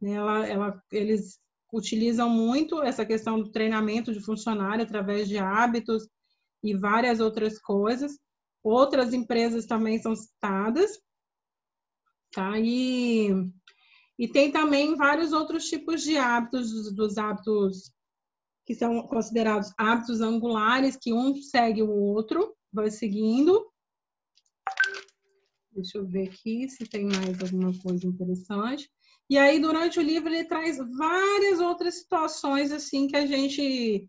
Né? Ela, ela, eles utilizam muito essa questão do treinamento de funcionário através de hábitos e várias outras coisas. Outras empresas também são citadas. Tá? E, e tem também vários outros tipos de hábitos, dos, hábitos que são considerados hábitos angulares, que um segue o outro, vai seguindo. Deixa eu ver aqui se tem mais alguma coisa interessante. E aí, durante o livro, ele traz várias outras situações assim que a gente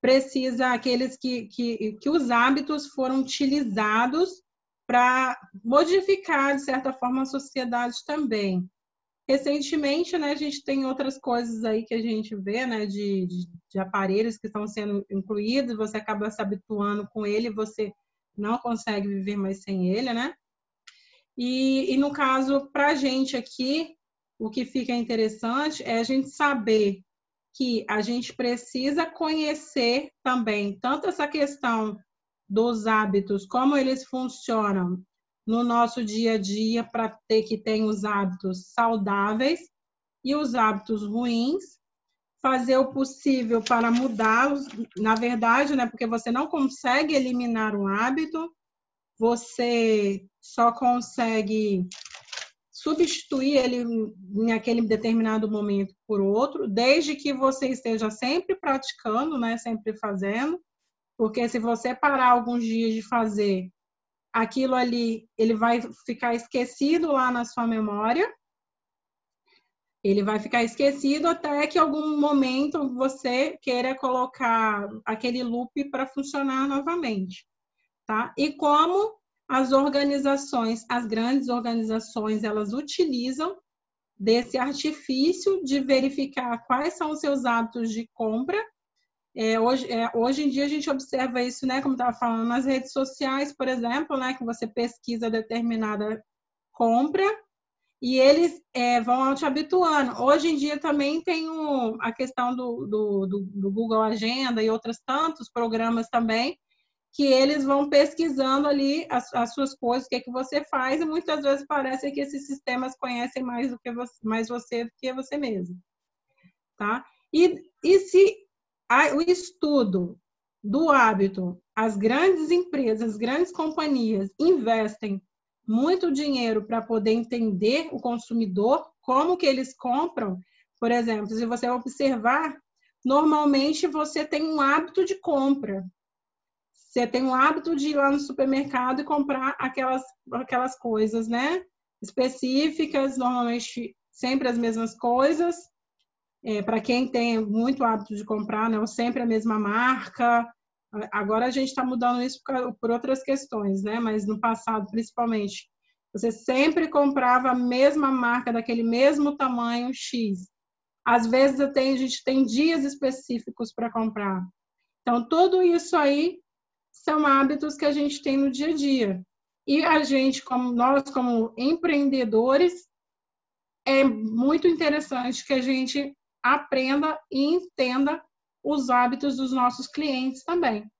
precisa, aqueles que, que, que os hábitos foram utilizados para modificar, de certa forma, a sociedade também. Recentemente, né, a gente tem outras coisas aí que a gente vê, né, de, de, de aparelhos que estão sendo incluídos, você acaba se habituando com ele, você não consegue viver mais sem ele, né? E, e no caso, para a gente aqui, o que fica interessante é a gente saber que a gente precisa conhecer também tanto essa questão dos hábitos, como eles funcionam no nosso dia a dia para ter que ter os hábitos saudáveis e os hábitos ruins, fazer o possível para mudá-los, na verdade, né, porque você não consegue eliminar um hábito, você só consegue substituir ele em aquele determinado momento por outro, desde que você esteja sempre praticando, né, sempre fazendo, porque se você parar alguns dias de fazer aquilo ali, ele vai ficar esquecido lá na sua memória. Ele vai ficar esquecido até que algum momento você queira colocar aquele loop para funcionar novamente tá? E como as organizações, as grandes organizações, elas utilizam desse artifício de verificar quais são os seus hábitos de compra. É, hoje, é, hoje em dia a gente observa isso, né, como estava falando, nas redes sociais, por exemplo, né, que você pesquisa determinada compra e eles é, vão te habituando. Hoje em dia também tem o, a questão do, do, do, do Google Agenda e outros tantos programas também que eles vão pesquisando ali as, as, suas coisas, o que é que você faz, e muitas vezes parece que esses sistemas conhecem mais do que você, mais você do que você mesmo, tá? E, e se o estudo do hábito, as grandes empresas, as grandes companhias investem muito dinheiro para poder entender o consumidor, como que eles compram, por exemplo, se você observar, normalmente você tem um hábito de compra, você tem o hábito de ir lá no supermercado e comprar aquelas, aquelas coisas, né? Específicas, normalmente sempre as mesmas coisas. É, Para quem tem muito hábito de comprar, né? Sempre a mesma marca. Agora a gente está mudando isso por, por outras questões, né? Mas no passado, principalmente, você sempre comprava a mesma marca, daquele mesmo tamanho X. Às vezes a gente tem dias específicos para comprar. Então, tudo isso aí são hábitos que a gente tem no dia a dia. E a gente, como nós, como empreendedores, é muito interessante que a gente aprenda e entenda os hábitos dos nossos clientes também,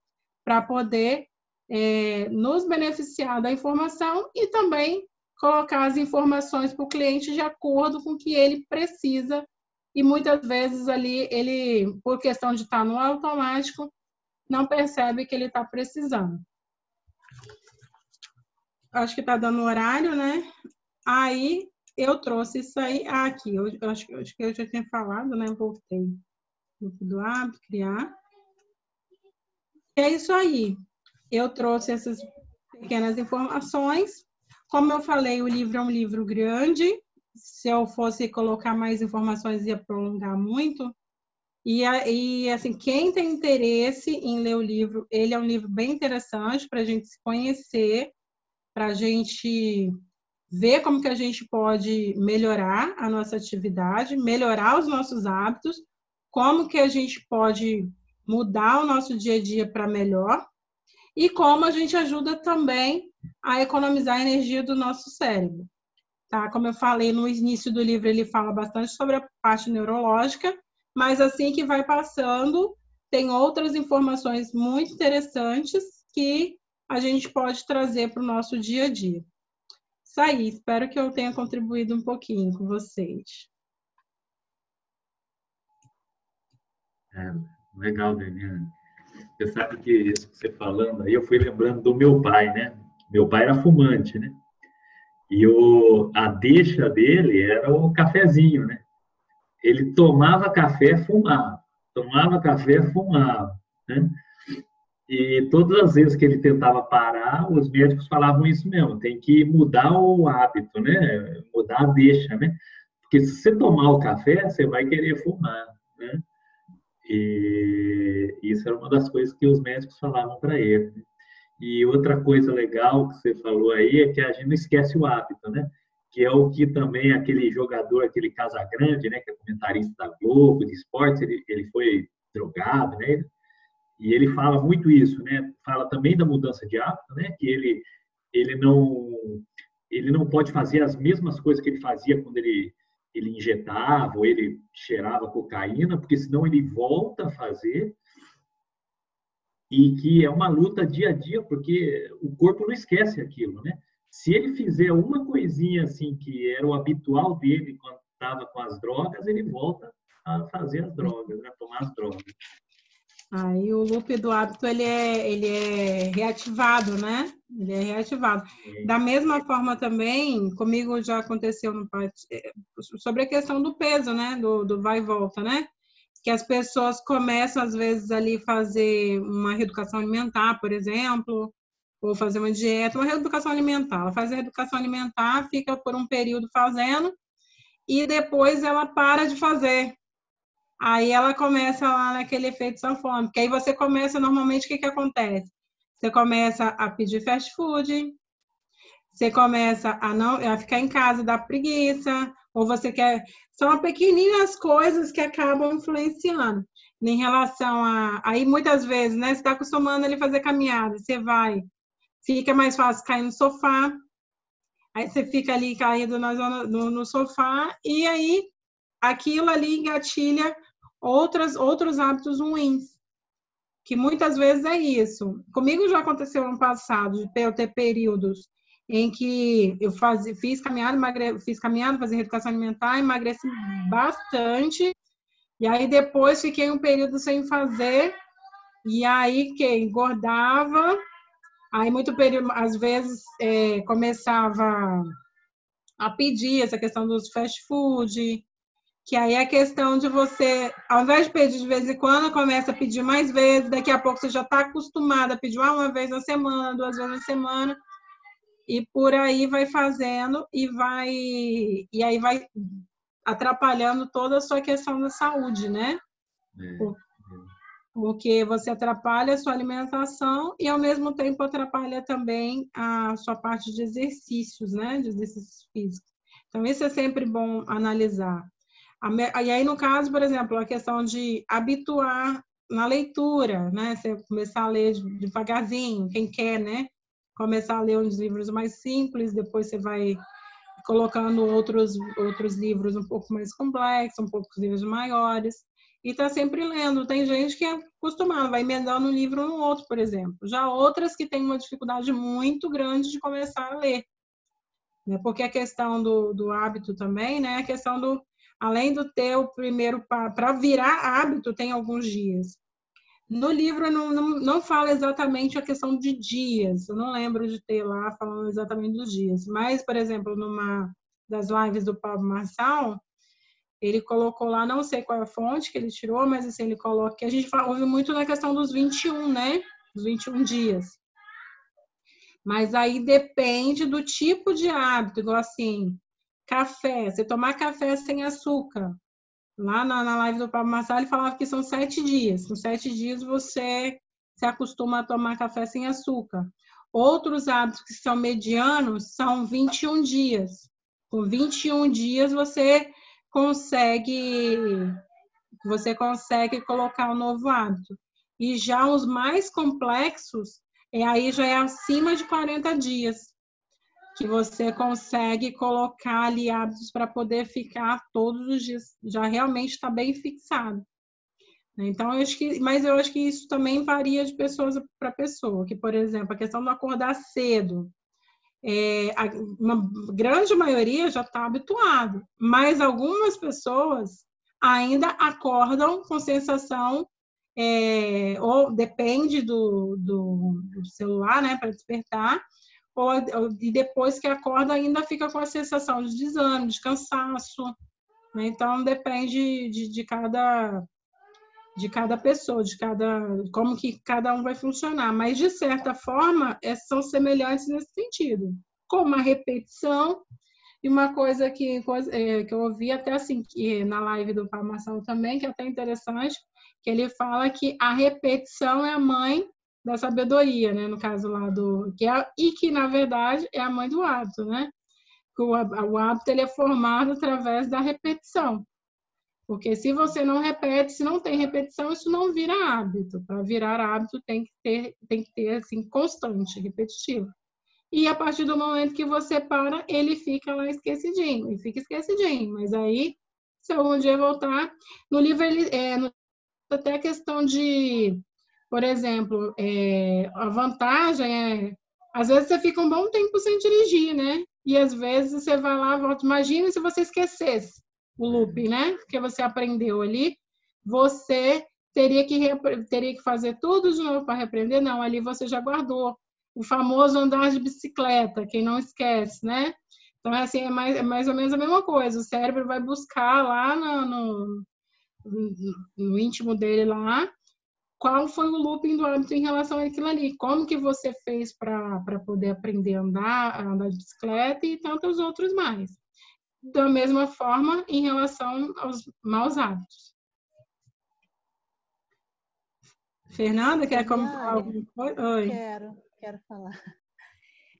para poder é, nos beneficiar da informação e também colocar as informações para o cliente de acordo com o que ele precisa. E muitas vezes ali ele, por questão de estar no automático, não percebe que ele está precisando. Acho que está dando horário, né? Aí eu trouxe isso aí ah, aqui. Eu, eu acho, eu acho que eu já tinha falado, né? Voltei. Grupo do criar. É isso aí. Eu trouxe essas pequenas informações. Como eu falei, o livro é um livro grande. Se eu fosse colocar mais informações, ia prolongar muito. E, e, assim, quem tem interesse em ler o livro, ele é um livro bem interessante para a gente se conhecer, para a gente ver como que a gente pode melhorar a nossa atividade, melhorar os nossos hábitos, como que a gente pode mudar o nosso dia a dia para melhor e como a gente ajuda também a economizar a energia do nosso cérebro. Tá? Como eu falei no início do livro, ele fala bastante sobre a parte neurológica, mas assim que vai passando, tem outras informações muito interessantes que a gente pode trazer para o nosso dia a dia. Isso aí, espero que eu tenha contribuído um pouquinho com vocês. É, legal, Daniela. Você sabe que isso que você falando aí, eu fui lembrando do meu pai, né? Meu pai era fumante, né? E o, a deixa dele era o cafezinho, né? ele tomava café, fumava. Tomava café, fumava. Né? E todas as vezes que ele tentava parar, os médicos falavam isso mesmo, tem que mudar o hábito, né? Mudar a deixa, né? Porque se você tomar o café, você vai querer fumar, né? E isso era uma das coisas que os médicos falavam para ele. E outra coisa legal que você falou aí é que a gente não esquece o hábito, né? que é o que também aquele jogador, aquele Casagrande, né, que é comentarista da Globo, de esportes, ele, ele foi drogado, né, e ele fala muito isso, né, fala também da mudança de hábito, né, que ele, ele não ele não pode fazer as mesmas coisas que ele fazia quando ele, ele injetava ou ele cheirava cocaína, porque senão ele volta a fazer e que é uma luta dia a dia, porque o corpo não esquece aquilo, né? Se ele fizer uma coisinha assim que era o habitual dele quando estava com as drogas, ele volta a fazer as drogas, né? tomar as drogas. Aí o loop do hábito ele é, ele é reativado, né? Ele é reativado. Da mesma forma também, comigo já aconteceu no é, sobre a questão do peso, né? Do, do vai e volta, né? Que as pessoas começam às vezes ali fazer uma reeducação alimentar, por exemplo, ou fazer uma dieta, uma reeducação alimentar. Ela faz a reeducação alimentar, fica por um período fazendo e depois ela para de fazer. Aí ela começa lá naquele efeito sanfona, porque aí você começa, normalmente, o que, que acontece? Você começa a pedir fast food, você começa a não a ficar em casa, dá preguiça, ou você quer. São pequeninas coisas que acabam influenciando em relação a. Aí muitas vezes, né? Você está acostumando ele fazer caminhada, você vai, fica mais fácil cair no sofá. Aí você fica ali caído na zona, no, no sofá e aí aquilo ali engatilha outras, outros hábitos ruins. Que muitas vezes é isso. Comigo já aconteceu no passado, de eu ter períodos em que eu faz, fiz caminhada, emagre, fiz caminhada, fazia reeducação alimentar, emagreci bastante. E aí depois fiquei um período sem fazer. E aí que engordava Aí, muito período, às vezes, é, começava a pedir essa questão dos fast food, que aí é a questão de você, ao invés de pedir de vez em quando, começa a pedir mais vezes, daqui a pouco você já está acostumado a pedir uma vez na semana, duas vezes na semana, e por aí vai fazendo e vai e aí vai atrapalhando toda a sua questão da saúde, né? É porque você atrapalha a sua alimentação e ao mesmo tempo atrapalha também a sua parte de exercícios, né, de exercícios físicos. Então isso é sempre bom analisar. E aí no caso, por exemplo, a questão de habituar na leitura, né, você começar a ler devagarzinho, quem quer, né, começar a ler uns livros mais simples, depois você vai colocando outros outros livros um pouco mais complexos, um pouco livros maiores e está sempre lendo. Tem gente que é acostumada, vai emendando um livro no outro, por exemplo. Já outras que têm uma dificuldade muito grande de começar a ler. Né? Porque a questão do, do hábito também, né? A questão do, além do ter o primeiro, para virar hábito, tem alguns dias. No livro não, não, não fala exatamente a questão de dias, eu não lembro de ter lá falando exatamente dos dias, mas, por exemplo, numa das lives do Pablo Marçal, ele colocou lá, não sei qual é a fonte que ele tirou, mas assim, ele coloca que a gente ouve muito na questão dos 21, né? Os 21 dias. Mas aí depende do tipo de hábito, igual assim, café, você tomar café sem açúcar. Lá na, na live do Pablo Marçal, ele falava que são sete dias. Com sete dias você se acostuma a tomar café sem açúcar. Outros hábitos que são medianos são 21 dias. Com 21 dias você consegue você consegue colocar um novo hábito. E já os mais complexos e aí já é acima de 40 dias que você consegue colocar ali hábitos para poder ficar todos os dias, já realmente está bem fixado. Então, eu acho que, mas eu acho que isso também varia de pessoa para pessoa, que, por exemplo, a questão do acordar cedo, é, a, uma grande maioria já está habituado, mas algumas pessoas ainda acordam com sensação é, ou depende do, do, do celular, né, para despertar, e depois que acorda ainda fica com a sensação de desânimo, de cansaço. Né? Então depende de, de, cada de cada pessoa, de cada como que cada um vai funcionar. Mas de certa forma é, são semelhantes nesse sentido, como a repetição e uma coisa que, é, que eu ouvi até assim que na live do Palmação também, que é até interessante, que ele fala que a repetição é a mãe da sabedoria, né? No caso lá do que é, e que na verdade é a mãe do hábito, né? O, o hábito ele é formado através da repetição. Porque se você não repete, se não tem repetição, isso não vira hábito. Para virar hábito tem que ter, tem que ter assim constante, repetitivo. E a partir do momento que você para, ele fica lá esquecidinho, e fica esquecidinho. Mas aí, se algum dia voltar, no livro ele, é, no até a questão de, por exemplo, é, a vantagem é, às vezes você fica um bom tempo sem dirigir, né? E às vezes você vai lá, volta. Imagina se você esquecesse o loop, né? Que você aprendeu ali, você teria que teria que fazer tudo de novo para reaprender? Não, ali você já guardou. O famoso andar de bicicleta, quem não esquece, né? Então, é assim, é mais, é mais ou menos a mesma coisa. O cérebro vai buscar lá no, no no íntimo dele lá, qual foi o looping do hábito em relação àquilo ali? Como que você fez para poder aprender a andar, a andar de bicicleta e tantos outros mais? Da mesma forma, em relação aos maus hábitos. Fernanda, quer comentar alguma coisa? Oi. Quero, quero falar.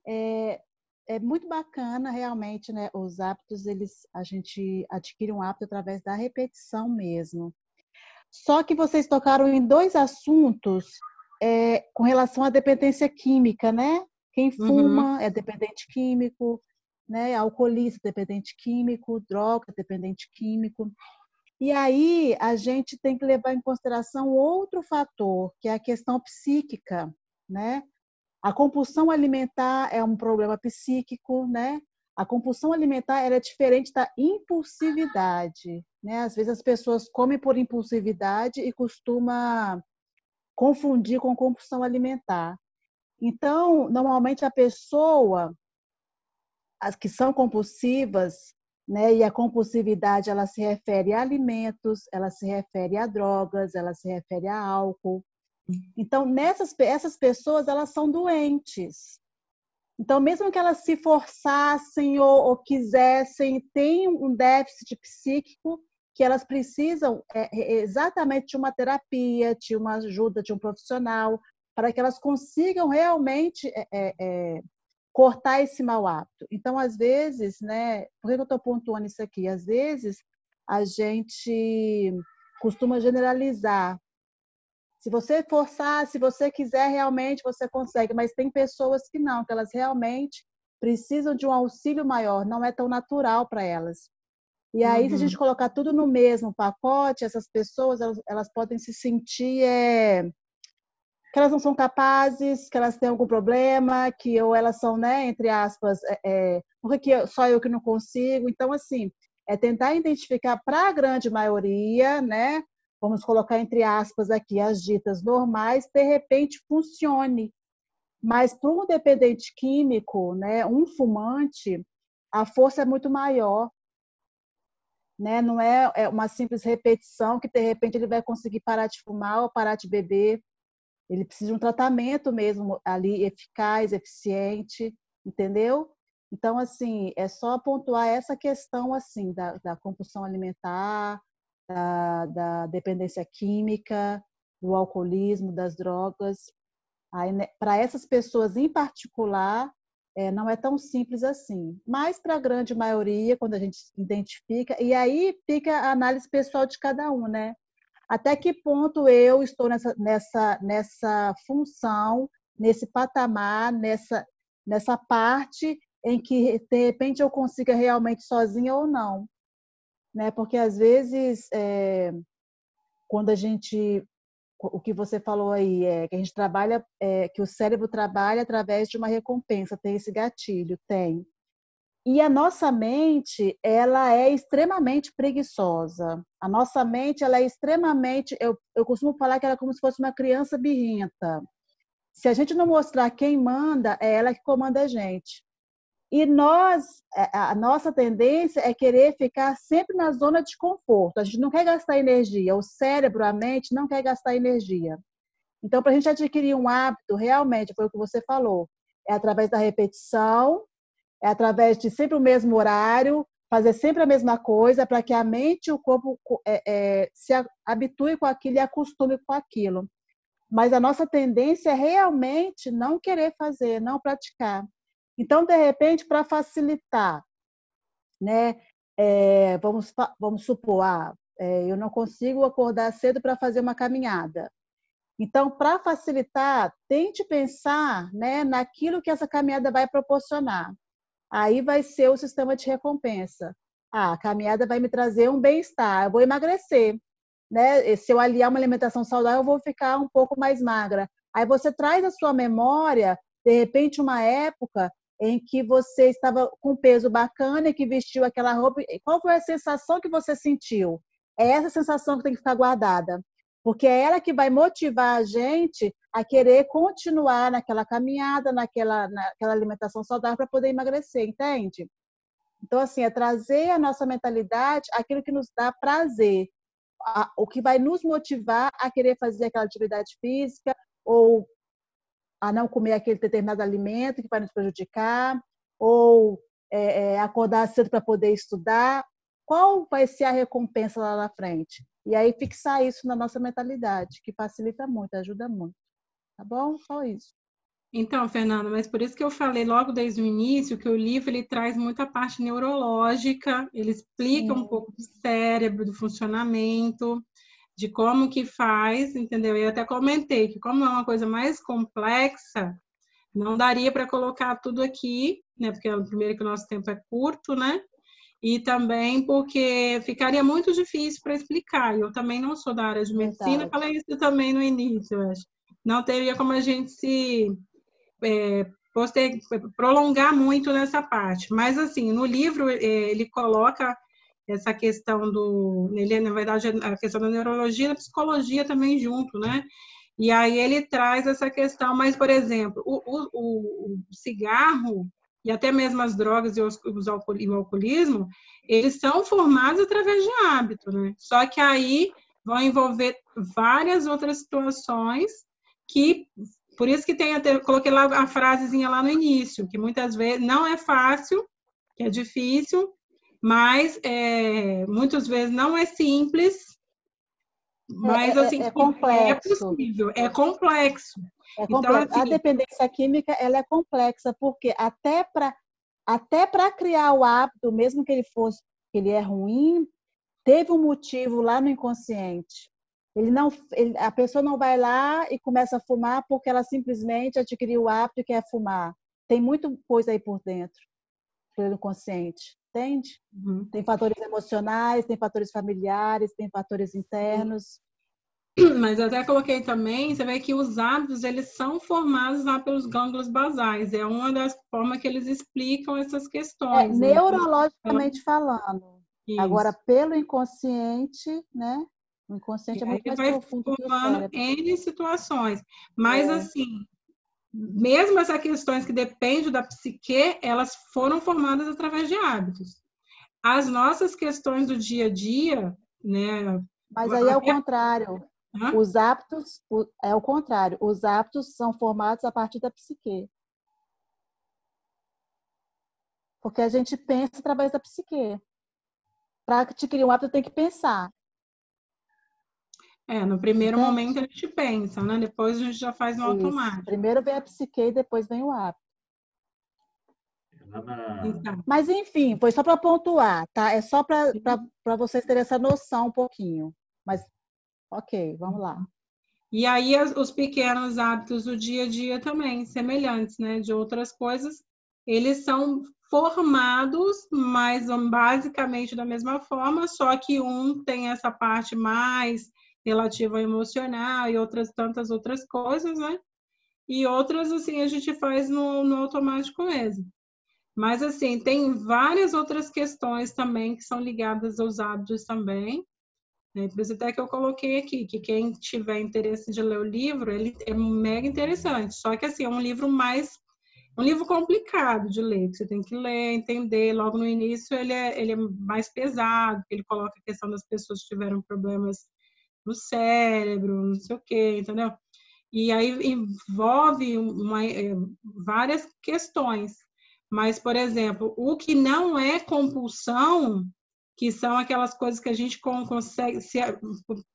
É, é muito bacana realmente, né? Os hábitos, eles a gente adquire um hábito através da repetição mesmo. Só que vocês tocaram em dois assuntos é, com relação à dependência química, né? Quem uhum. fuma uhum. é dependente químico, né? Alcoolista dependente químico, droga dependente químico. E aí a gente tem que levar em consideração outro fator, que é a questão psíquica, né? A compulsão alimentar é um problema psíquico, né? A compulsão alimentar é diferente da impulsividade, né? Às vezes as pessoas comem por impulsividade e costuma confundir com compulsão alimentar. Então, normalmente a pessoa as que são compulsivas, né? E a compulsividade ela se refere a alimentos, ela se refere a drogas, ela se refere a álcool. Então, nessas essas pessoas, elas são doentes. Então, mesmo que elas se forçassem ou, ou quisessem, tem um déficit psíquico que elas precisam é, é, exatamente de uma terapia, de uma ajuda de um profissional, para que elas consigam realmente é, é, é cortar esse mau hábito. Então, às vezes, né, por que eu estou pontuando isso aqui? Às vezes, a gente costuma generalizar se você forçar, se você quiser realmente, você consegue, mas tem pessoas que não, que elas realmente precisam de um auxílio maior, não é tão natural para elas. E aí, uhum. se a gente uhum. colocar tudo no mesmo pacote, essas pessoas elas, elas podem se sentir é, que elas não são capazes, que elas têm algum problema, que ou elas são, né, entre aspas, é, é, porque só eu que não consigo. Então, assim, é tentar identificar para a grande maioria, né, vamos colocar entre aspas aqui, as ditas normais, de repente funcione. Mas para um dependente químico, né, um fumante, a força é muito maior. Né? Não é, é uma simples repetição que de repente ele vai conseguir parar de fumar ou parar de beber. Ele precisa de um tratamento mesmo ali eficaz, eficiente, entendeu? Então, assim, é só pontuar essa questão assim da, da compulsão alimentar, da, da dependência química, do alcoolismo, das drogas. Né, Para essas pessoas em particular, é, não é tão simples assim. Mas para a grande maioria, quando a gente identifica, e aí fica a análise pessoal de cada um, né? Até que ponto eu estou nessa, nessa, nessa função, nesse patamar, nessa, nessa parte em que de repente eu consiga realmente sozinha ou não, né? Porque às vezes é, quando a gente o que você falou aí é que a gente trabalha, é, que o cérebro trabalha através de uma recompensa, tem esse gatilho, tem. E a nossa mente, ela é extremamente preguiçosa. A nossa mente, ela é extremamente, eu, eu costumo falar que ela é como se fosse uma criança birrenta. Se a gente não mostrar quem manda, é ela que comanda a gente. E nós, é, a nossa tendência é querer ficar sempre na zona de conforto. A gente não quer gastar energia. O cérebro, a mente, não quer gastar energia. Então, para a gente adquirir um hábito, realmente, foi o que você falou, é através da repetição, é através de sempre o mesmo horário, fazer sempre a mesma coisa, para que a mente e o corpo é, é, se habitue com aquilo e acostume com aquilo. Mas a nossa tendência é realmente não querer fazer, não praticar. Então, de repente, para facilitar, né? É, vamos, vamos supor, ah, é, eu não consigo acordar cedo para fazer uma caminhada. Então, para facilitar, tente pensar né, naquilo que essa caminhada vai proporcionar. Aí vai ser o sistema de recompensa. Ah, a caminhada vai me trazer um bem-estar, eu vou emagrecer. Né? Se eu aliar uma alimentação saudável, eu vou ficar um pouco mais magra. Aí você traz à sua memória, de repente, uma época em que você estava com peso bacana e que vestiu aquela roupa. Qual foi a sensação que você sentiu? É essa sensação que tem que ficar guardada, porque é ela que vai motivar a gente a querer continuar naquela caminhada, naquela, naquela alimentação saudável para poder emagrecer, entende? Então, assim, é trazer a nossa mentalidade aquilo que nos dá prazer, o que vai nos motivar a querer fazer aquela atividade física ou a não comer aquele determinado alimento que vai nos prejudicar, ou é, é, acordar cedo para poder estudar, qual vai ser a recompensa lá na frente? E aí fixar isso na nossa mentalidade, que facilita muito, ajuda muito. Tá bom? Só isso. Então, Fernanda, mas por isso que eu falei logo desde o início que o livro ele traz muita parte neurológica, ele explica Sim. um pouco do cérebro, do funcionamento, de como que faz, entendeu? Eu até comentei que como é uma coisa mais complexa, não daria para colocar tudo aqui, né? Porque é primeiro que o nosso tempo é curto, né? E também porque ficaria muito difícil para explicar. Eu também não sou da área de medicina, Verdade. falei isso também no início, eu acho. Não teria como a gente se é, poster, prolongar muito nessa parte. Mas, assim, no livro, é, ele coloca essa questão do. Ele, na verdade, a questão da neurologia e da psicologia também junto, né? E aí ele traz essa questão, mas, por exemplo, o, o, o cigarro e até mesmo as drogas e os, os e o alcoolismo, eles são formados através de hábito, né? Só que aí vão envolver várias outras situações que, por isso que tem até, coloquei lá a frasezinha lá no início, que muitas vezes não é fácil, que é difícil, mas é, muitas vezes não é simples, mas é, é assim, é, é complexo. é possível, é complexo. É complexo. Então, assim, a dependência química ela é complexa, porque até para até para criar o hábito, mesmo que ele fosse que ele é ruim, teve um motivo lá no inconsciente. Ele não, ele, a pessoa não vai lá e começa a fumar porque ela simplesmente adquiriu o hábito e quer fumar. Tem muita coisa aí por dentro, pelo inconsciente entende? Uhum. Tem fatores emocionais, tem fatores familiares, tem fatores internos. Mas até coloquei também, você vê que os hábitos, eles são formados lá pelos gânglios basais. É uma das formas que eles explicam essas questões. É, né? Neurologicamente falando. Isso. Agora, pelo inconsciente, né? O inconsciente é muito mais vai profundo formando N situações. Mas, é. assim, mesmo essas questões que dependem da psique, elas foram formadas através de hábitos. As nossas questões do dia a dia, né? Mas aí é o contrário. Hã? Os hábitos é o contrário. Os hábitos são formados a partir da psique. Porque a gente pensa através da psique. Para te criar um hábito, tem que pensar. É, no primeiro então, momento a gente pensa, né? Depois a gente já faz no automático. Primeiro vem a psique e depois vem o hábito. Então. Mas enfim, foi só para pontuar, tá? É só para vocês terem essa noção um pouquinho. Mas, ok, vamos lá. E aí os pequenos hábitos do dia a dia também, semelhantes, né? De outras coisas, eles são formados, mas basicamente da mesma forma, só que um tem essa parte mais relativa ao emocional e outras tantas outras coisas, né? E outras, assim, a gente faz no, no automático mesmo. Mas, assim, tem várias outras questões também que são ligadas aos hábitos também. Né? Por isso até que eu coloquei aqui, que quem tiver interesse de ler o livro, ele é mega interessante. Só que, assim, é um livro mais... Um livro complicado de ler, que você tem que ler, entender. Logo no início, ele é, ele é mais pesado, ele coloca a questão das pessoas que tiveram problemas no cérebro, não sei o quê, entendeu? E aí envolve uma, eh, várias questões. Mas, por exemplo, o que não é compulsão, que são aquelas coisas que a gente consegue, se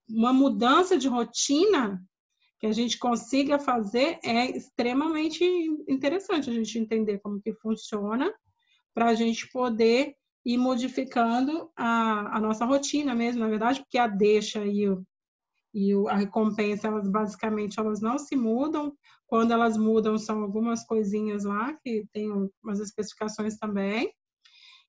uma mudança de rotina que a gente consiga fazer, é extremamente interessante a gente entender como que funciona para a gente poder ir modificando a, a nossa rotina mesmo, na verdade, porque a deixa e o, e a recompensa, elas basicamente elas não se mudam. Quando elas mudam, são algumas coisinhas lá, que tem umas especificações também.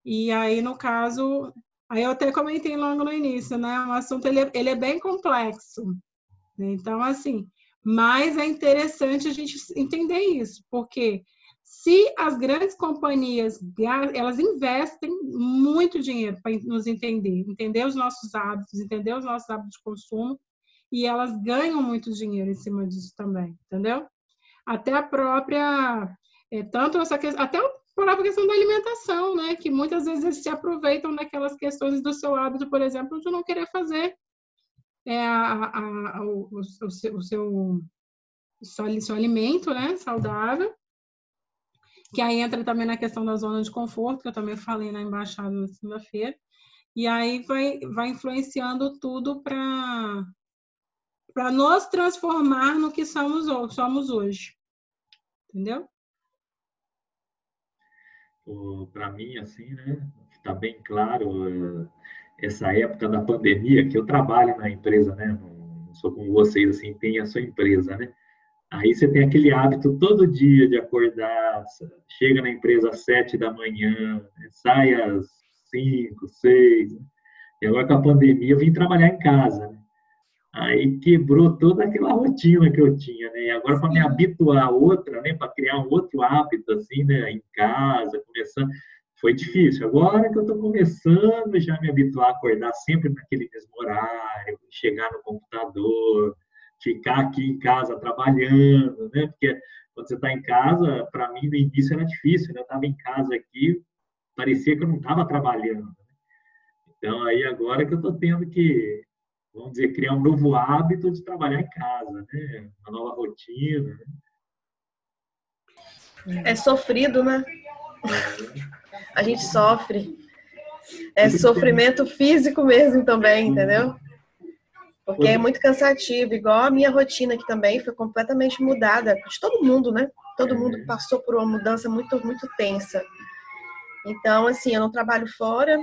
E aí, no caso, aí eu até comentei logo no início, né? O assunto, ele, é, ele é bem complexo. Então, assim, mas é interessante a gente entender isso, porque se as grandes companhias, elas investem muito dinheiro para nos entender, entender os nossos hábitos, entender os nossos hábitos de consumo, e elas ganham muito dinheiro em cima disso também, entendeu? Até a própria, é, tanto essa questão, até a própria questão da alimentação, né? Que muitas vezes eles se aproveitam daquelas questões do seu hábito, por exemplo, de não querer fazer é, a, a, o, o, seu, o seu, seu, seu alimento, né? Saudável. Que aí entra também na questão da zona de conforto, que eu também falei na embaixada na segunda-feira. E aí vai, vai influenciando tudo para para nos transformar no que somos, somos hoje. Entendeu? Para mim, assim, né? Está bem claro eh, essa época da pandemia, que eu trabalho na empresa, né? Não sou como vocês, assim, tem a sua empresa, né? Aí você tem aquele hábito todo dia de acordar, chega na empresa às sete da manhã, sai às cinco, seis. Né? E agora com a pandemia eu vim trabalhar em casa. Né? Aí quebrou toda aquela rotina que eu tinha, né? E agora para me habituar a outra, né? Para criar um outro hábito assim, né? Em casa, começando, foi difícil. Agora que eu estou começando já me habituar a acordar sempre naquele mesmo horário, chegar no computador, ficar aqui em casa trabalhando, né? Porque quando você está em casa, para mim no início era difícil, né? Eu estava em casa aqui, parecia que eu não estava trabalhando. Né? Então aí agora que eu estou tendo que vamos dizer, criar um novo hábito de trabalhar em casa, né? Uma nova rotina. Né? É sofrido, né? A gente sofre. É sofrimento físico mesmo também, entendeu? Porque é muito cansativo, igual a minha rotina aqui também foi completamente mudada, de todo mundo, né? Todo mundo é. passou por uma mudança muito, muito tensa. Então, assim, eu não trabalho fora,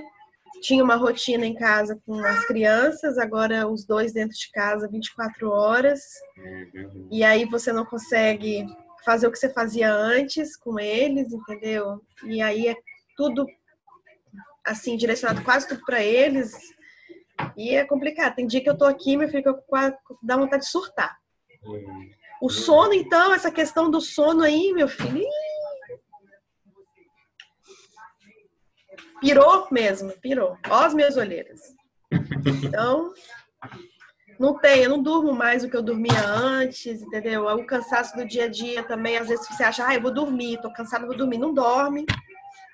tinha uma rotina em casa com as crianças, agora os dois dentro de casa 24 horas. Uhum. E aí você não consegue fazer o que você fazia antes com eles, entendeu? E aí é tudo assim direcionado quase tudo para eles. E é complicado. Tem dia que eu tô aqui, meu filho, dá vontade de surtar. Uhum. O sono, então, essa questão do sono aí, meu filho, Pirou mesmo, pirou. Ó as minhas olheiras. Então, não tem, eu não durmo mais do que eu dormia antes, entendeu? O cansaço do dia a dia também, às vezes você acha, ah, eu vou dormir, tô cansado, vou dormir. Não dorme.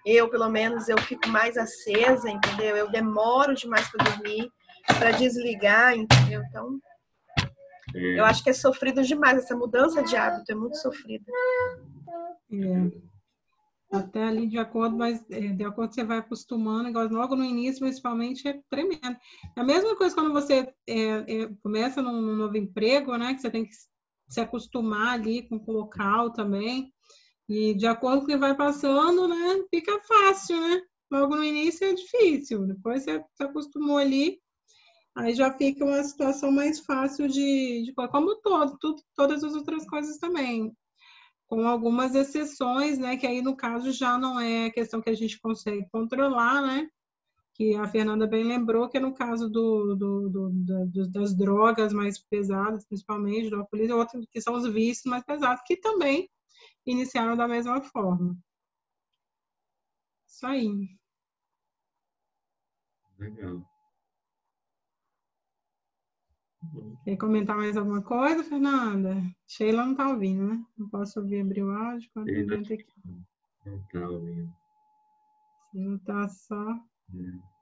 Eu, pelo menos, eu fico mais acesa, entendeu? Eu demoro demais para dormir, para desligar, entendeu? Então, é. eu acho que é sofrido demais. Essa mudança de hábito é muito sofrida. É até ali de acordo, mas é, de acordo você vai acostumando, logo no início, principalmente, é tremendo. É a mesma coisa quando você é, é, começa num, num, novo emprego, né? Que você tem que se acostumar ali com o local também. E de acordo com o que vai passando, né? Fica fácil, né? Logo no início é difícil. Depois você se acostumou ali, aí já fica uma situação mais fácil de, de como todo, tudo, todas as outras coisas também com algumas exceções, né? Que aí no caso já não é questão que a gente consegue controlar, né? Que a Fernanda bem lembrou que é no caso do, do, do, das drogas mais pesadas, principalmente do alcoolismo, outros que são os vícios mais pesados, que também iniciaram da mesma forma. Isso aí. Legal. Quer comentar mais alguma coisa, Fernanda? Sheila não está ouvindo, né? Não posso ouvir abrir o áudio quando gente aqui. Não está ouvindo. Se não está só. É.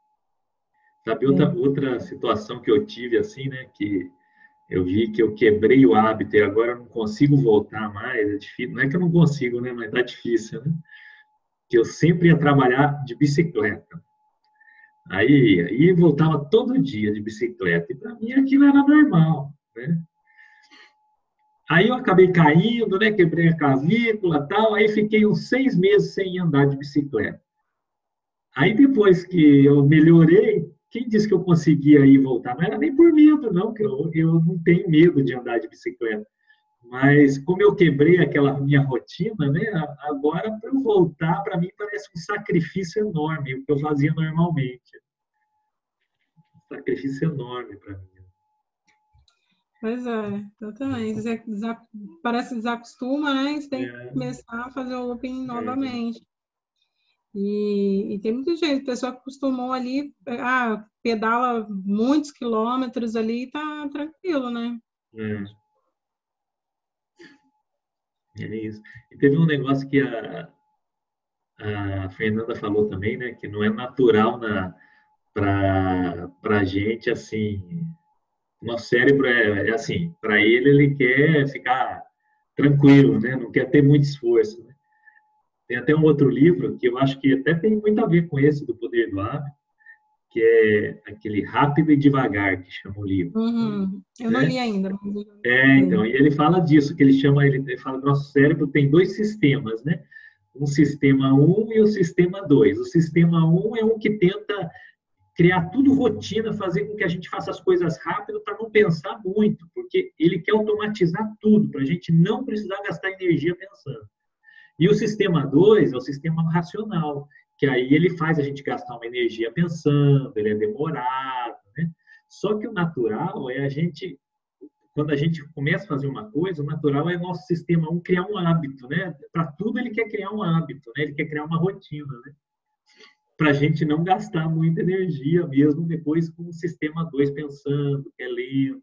Sabe outra, outra situação que eu tive assim, né? Que eu vi que eu quebrei o hábito e agora não consigo voltar mais. É difícil. Não é que eu não consigo, né? Mas tá difícil, né? Que eu sempre ia trabalhar de bicicleta. Aí, aí voltava todo dia de bicicleta. E para mim aquilo era normal, né? Aí eu acabei caindo, né? Quebrei a clavícula tal. Aí fiquei uns seis meses sem andar de bicicleta. Aí depois que eu melhorei, quem disse que eu conseguia ir voltar? Não era nem por medo, não, que eu, eu não tenho medo de andar de bicicleta. Mas como eu quebrei aquela minha rotina, né? Agora para eu voltar, para mim parece um sacrifício enorme, o que eu fazia normalmente. Um sacrifício enorme para mim. Pois é. Você parece desacostuma, né? Você tem é. que começar a fazer o looping é. novamente. E, e, tem muita gente, pessoa que acostumou ali, ah, pedala muitos quilômetros ali e tá tranquilo, né? É. É isso. E teve um negócio que a, a Fernanda falou também, né? Que não é natural para a gente, assim... Nosso cérebro é, é assim, para ele, ele quer ficar tranquilo, né? Não quer ter muito esforço. Né? Tem até um outro livro que eu acho que até tem muito a ver com esse do Poder do Hábito, que é aquele Rápido e Devagar, que chama o livro. Uhum. Eu não né? li ainda. É, então, e ele fala disso, que ele chama, ele, ele fala que nosso cérebro tem dois sistemas, né? Um sistema 1 um e o sistema 2. O sistema 1 um é um que tenta criar tudo rotina, fazer com que a gente faça as coisas rápido para não pensar muito, porque ele quer automatizar tudo, para a gente não precisar gastar energia pensando. E o sistema 2 é o sistema racional, que aí ele faz a gente gastar uma energia pensando, ele é demorado, né? Só que o natural é a gente, quando a gente começa a fazer uma coisa, o natural é nosso sistema um criar um hábito, né? Para tudo ele quer criar um hábito, né? Ele quer criar uma rotina, né? Para a gente não gastar muita energia mesmo depois com o sistema 2 pensando, que é lento.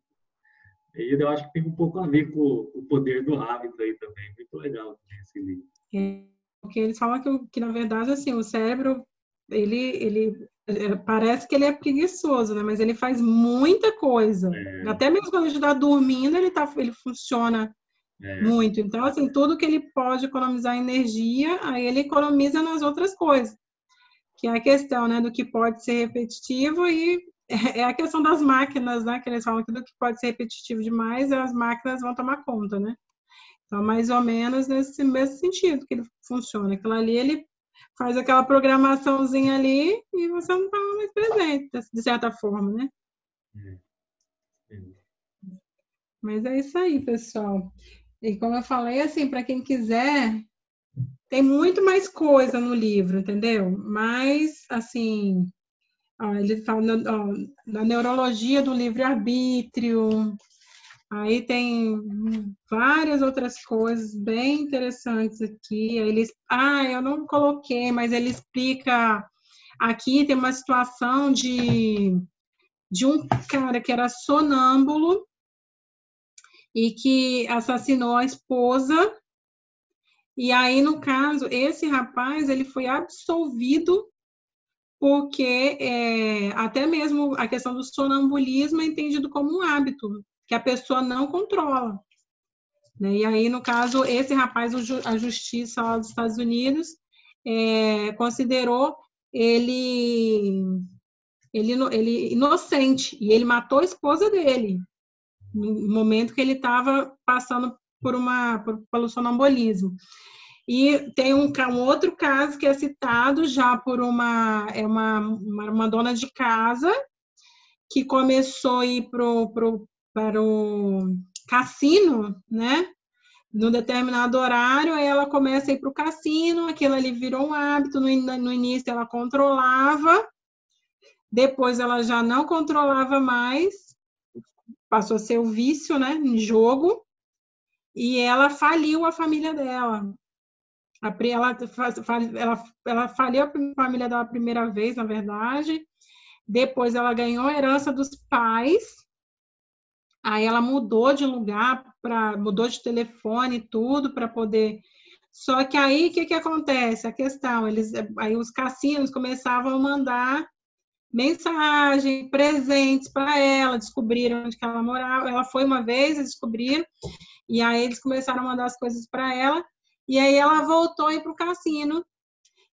E eu acho que tem um pouco a ver com o poder do hábito aí também. Muito legal esse livro. É. Porque eles falam que, que, na verdade, assim, o cérebro, ele, ele é, parece que ele é preguiçoso, né? Mas ele faz muita coisa. É. Até mesmo quando a gente está dormindo, ele, tá, ele funciona é. muito. Então, assim, tudo que ele pode economizar energia, aí ele economiza nas outras coisas. Que é a questão, né, do que pode ser repetitivo e é a questão das máquinas, né? Que eles falam que do que pode ser repetitivo demais, as máquinas vão tomar conta, né? Então, mais ou menos nesse mesmo sentido que ele funciona. Aquilo ali, ele faz aquela programaçãozinha ali e você não está mais presente, de certa forma, né? Mas é isso aí, pessoal. E como eu falei, assim, para quem quiser, tem muito mais coisa no livro, entendeu? Mas, assim, ó, ele fala ó, da neurologia do livre-arbítrio, Aí tem várias outras coisas bem interessantes aqui. Eles, ah, eu não coloquei, mas ele explica aqui tem uma situação de de um cara que era sonâmbulo e que assassinou a esposa. E aí, no caso, esse rapaz ele foi absolvido porque é, até mesmo a questão do sonambulismo é entendido como um hábito que a pessoa não controla. Né? E aí, no caso, esse rapaz, a justiça lá dos Estados Unidos é, considerou ele, ele, ele inocente e ele matou a esposa dele no momento que ele estava passando por uma por, pelo sonambulismo. E tem um, um, outro caso que é citado já por uma, é uma, uma, uma dona de casa que começou a ir pro, pro, para o cassino, né? No determinado horário, aí ela começa a ir para o cassino, aquilo ali virou um hábito. No, no início ela controlava, depois ela já não controlava mais, passou a ser o vício, né? Em jogo, e ela faliu a família dela. Ela, ela, ela faliu a família dela a primeira vez, na verdade. Depois ela ganhou a herança dos pais. Aí ela mudou de lugar, pra, mudou de telefone tudo para poder. Só que aí o que, que acontece? A questão, eles, aí os cassinos começavam a mandar mensagem, presentes para ela, descobriram onde que ela morava. Ela foi uma vez, eles descobriram, e aí eles começaram a mandar as coisas para ela. E aí ela voltou para o cassino.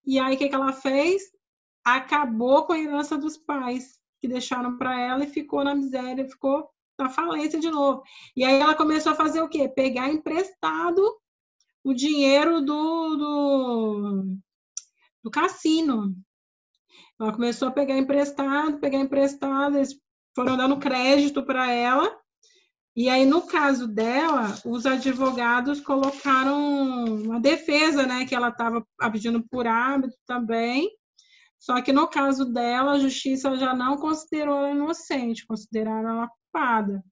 E aí o que, que ela fez? Acabou com a herança dos pais que deixaram para ela e ficou na miséria, ficou na falência de novo. E aí ela começou a fazer o quê? Pegar emprestado o dinheiro do, do, do cassino. Ela começou a pegar emprestado, pegar emprestado, eles foram dando crédito para ela e aí, no caso dela, os advogados colocaram uma defesa, né, que ela estava pedindo por hábito também. Só que no caso dela, a justiça já não considerou ela inocente, consideraram ela culpada.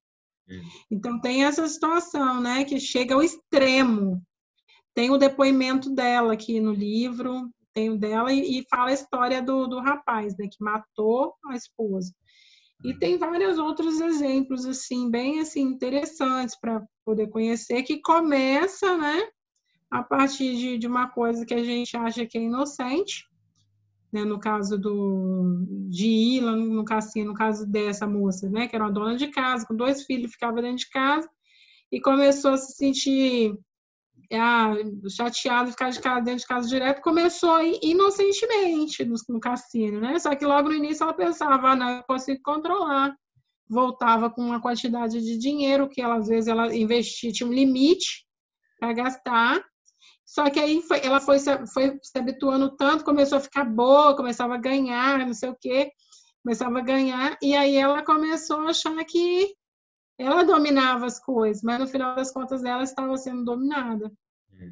Hum. Então tem essa situação, né, que chega ao extremo. Tem o depoimento dela aqui no livro, tem o dela e, e fala a história do, do rapaz, né, que matou a esposa. E tem vários outros exemplos assim bem assim interessantes para poder conhecer que começa, né, a partir de, de uma coisa que a gente acha que é inocente, né, no caso do de ir lá no cassino, no caso dessa moça, né, que era uma dona de casa, com dois filhos, ficava dentro de casa e começou a se sentir ah, chateado, ficar de casa, dentro de casa direto, começou inocentemente no, no, cassino, né? Só que logo no início ela pensava, ah, não, eu consigo controlar. Voltava com uma quantidade de dinheiro que ela, às vezes ela investia, tinha um limite para gastar. Só que aí foi, ela foi, foi se habituando tanto, começou a ficar boa, começava a ganhar, não sei o quê, começava a ganhar, e aí ela começou a achar que ela dominava as coisas, mas no final das contas ela estava sendo dominada. É.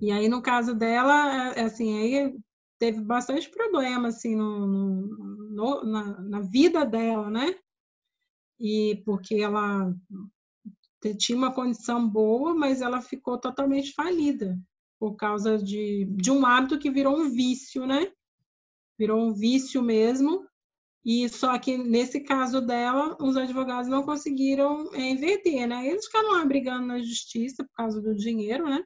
E aí, no caso dela, é, assim, aí teve bastante problema, assim, no, no, no na, na, vida dela, né? E porque ela tinha uma condição boa, mas ela ficou totalmente falida por causa de, de um hábito que virou um vício, né? Virou um vício mesmo, e só que nesse caso dela, os advogados não conseguiram é, inverter, né? Eles ficaram lá brigando na justiça por causa do dinheiro, né?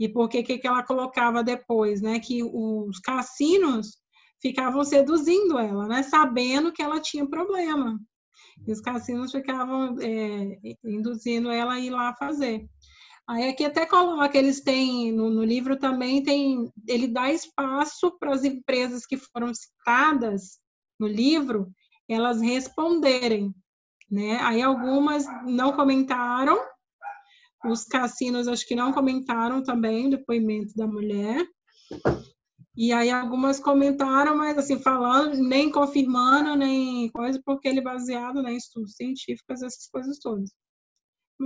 E porque que, que ela colocava depois, né? Que os cassinos ficavam seduzindo ela, né? Sabendo que ela tinha problema. E os cassinos ficavam é, induzindo ela a ir lá fazer. Aí aqui até coloca, eles têm, no, no livro também tem, ele dá espaço para as empresas que foram citadas no livro, elas responderem, né? Aí algumas não comentaram, os cassinos acho que não comentaram também o depoimento da mulher. E aí algumas comentaram, mas assim, falando, nem confirmando, nem coisa, porque ele é baseado né, em estudos científicos, essas coisas todas.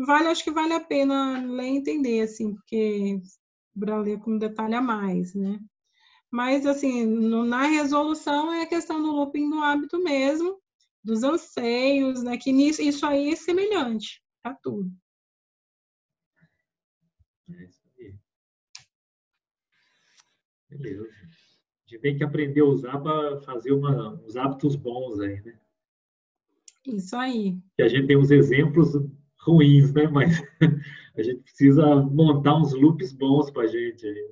Vale, acho que vale a pena ler e entender, assim, porque para ler com detalhe a mais, né? Mas, assim, no, na resolução é a questão do looping do hábito mesmo, dos anseios, né? Que nisso, isso aí é semelhante a tudo. É isso aí. Beleza. A gente tem que aprender a usar para fazer uma, uns hábitos bons aí, né? Isso aí. Que a gente tem uns exemplos ruins, né? Mas a gente precisa montar uns loops bons para a gente. aí.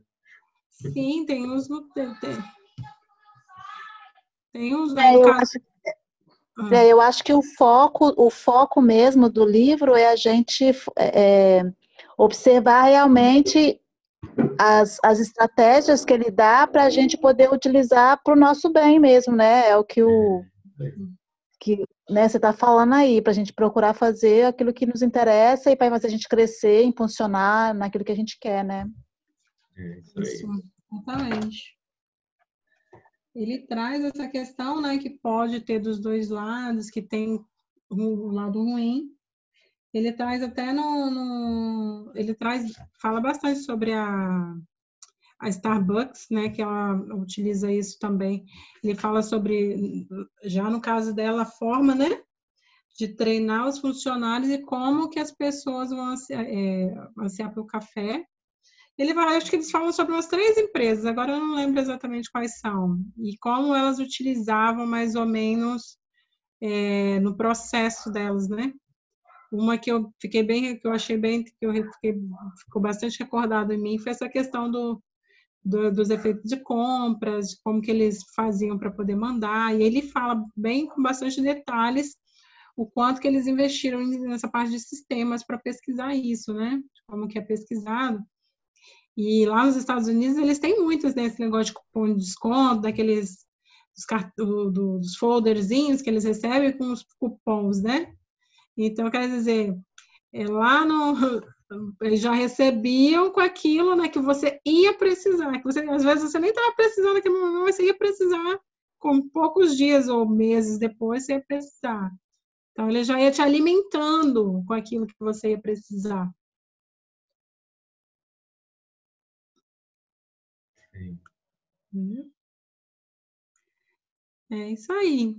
Sim, tem uns no. Tem, tem, tem uns, É, né? eu acho, é, eu acho que o foco, o foco mesmo do livro é a gente é, observar realmente as, as estratégias que ele dá para a gente poder utilizar para o nosso bem mesmo, né? É o que o que né, você está falando aí, para a gente procurar fazer aquilo que nos interessa e para fazer a gente crescer, impulsionar naquilo que a gente quer, né? É isso aí. Isso, exatamente. Ele traz essa questão, né, que pode ter dos dois lados, que tem o lado ruim. Ele traz até no, no- ele traz, fala bastante sobre a, a Starbucks, né, que ela utiliza isso também. Ele fala sobre, já no caso dela, a forma, né, de treinar os funcionários e como que as pessoas vão ansiar, é, ansiar pelo café ele vai, acho que eles falam sobre umas três empresas, agora eu não lembro exatamente quais são, e como elas utilizavam mais ou menos é, no processo delas, né? Uma que eu fiquei bem, que eu achei bem, que eu fiquei, ficou bastante recordado em mim, foi essa questão do, do- dos efeitos de compras, de como que eles faziam para poder mandar, e ele fala bem com bastante detalhes o quanto que eles investiram nessa parte de sistemas para pesquisar isso, né? Como que é pesquisado. E lá nos Estados Unidos eles têm muitos desse negócio de cupom de desconto, daqueles dos, dos folderzinhos que eles recebem com os cupons, né? Então, quer dizer, é, lá no eles já recebiam com aquilo, né, que você ia precisar, que você às vezes você nem estava precisando naquele momento, mas você ia precisar com poucos dias ou meses depois você ia precisar. Então, ele já ia te alimentando com aquilo que você ia precisar. Sim. Uhum. É isso aí.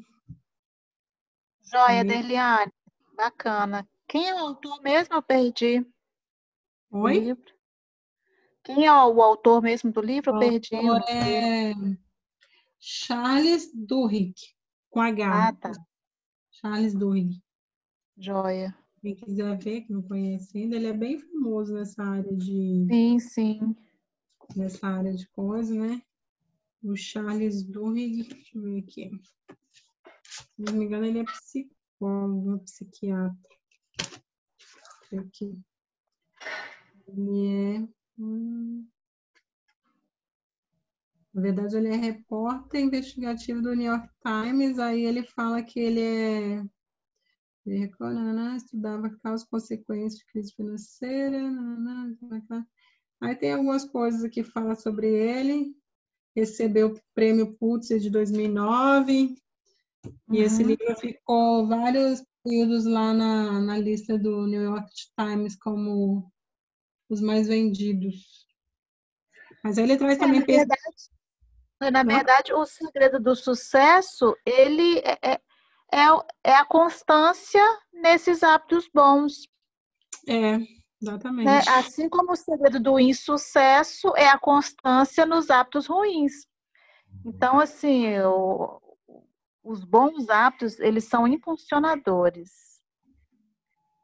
Joia. Derliane, bacana. Quem é o autor mesmo? Eu perdi o Oi? livro. Quem é o autor mesmo do livro? Eu perdi. o autor é Charles Duhigg, com H. Ah, tá. Charles Duhigg. Joia. Quem quiser ver, que não conhece ainda, ele é bem famoso nessa área de, Sim, sim. nessa área de coisa, né? O Charles Duhigg, deixa eu ver aqui. Se não me engano, ele é psicólogo, psiquiatra. Eu ver aqui. Ele é. hum, Na verdade, ele é repórter investigativo do New York Times. Aí ele fala que ele é. Ele recorda, né, estudava causas e consequências de crise financeira. né, né, Aí tem algumas coisas que fala sobre ele. Recebeu o prêmio Pulitzer de 2009. E esse Uhum. livro ficou vários períodos lá na, na lista do New York Times como os mais vendidos. Mas ele traz É, também na pesquisa. verdade, na verdade, o segredo do sucesso, ele é, é, é é a constância nesses hábitos bons. É, né? exatamente. Assim como o segredo do insucesso é a constância nos hábitos ruins. Então, assim, o- os bons hábitos, eles são impulsionadores.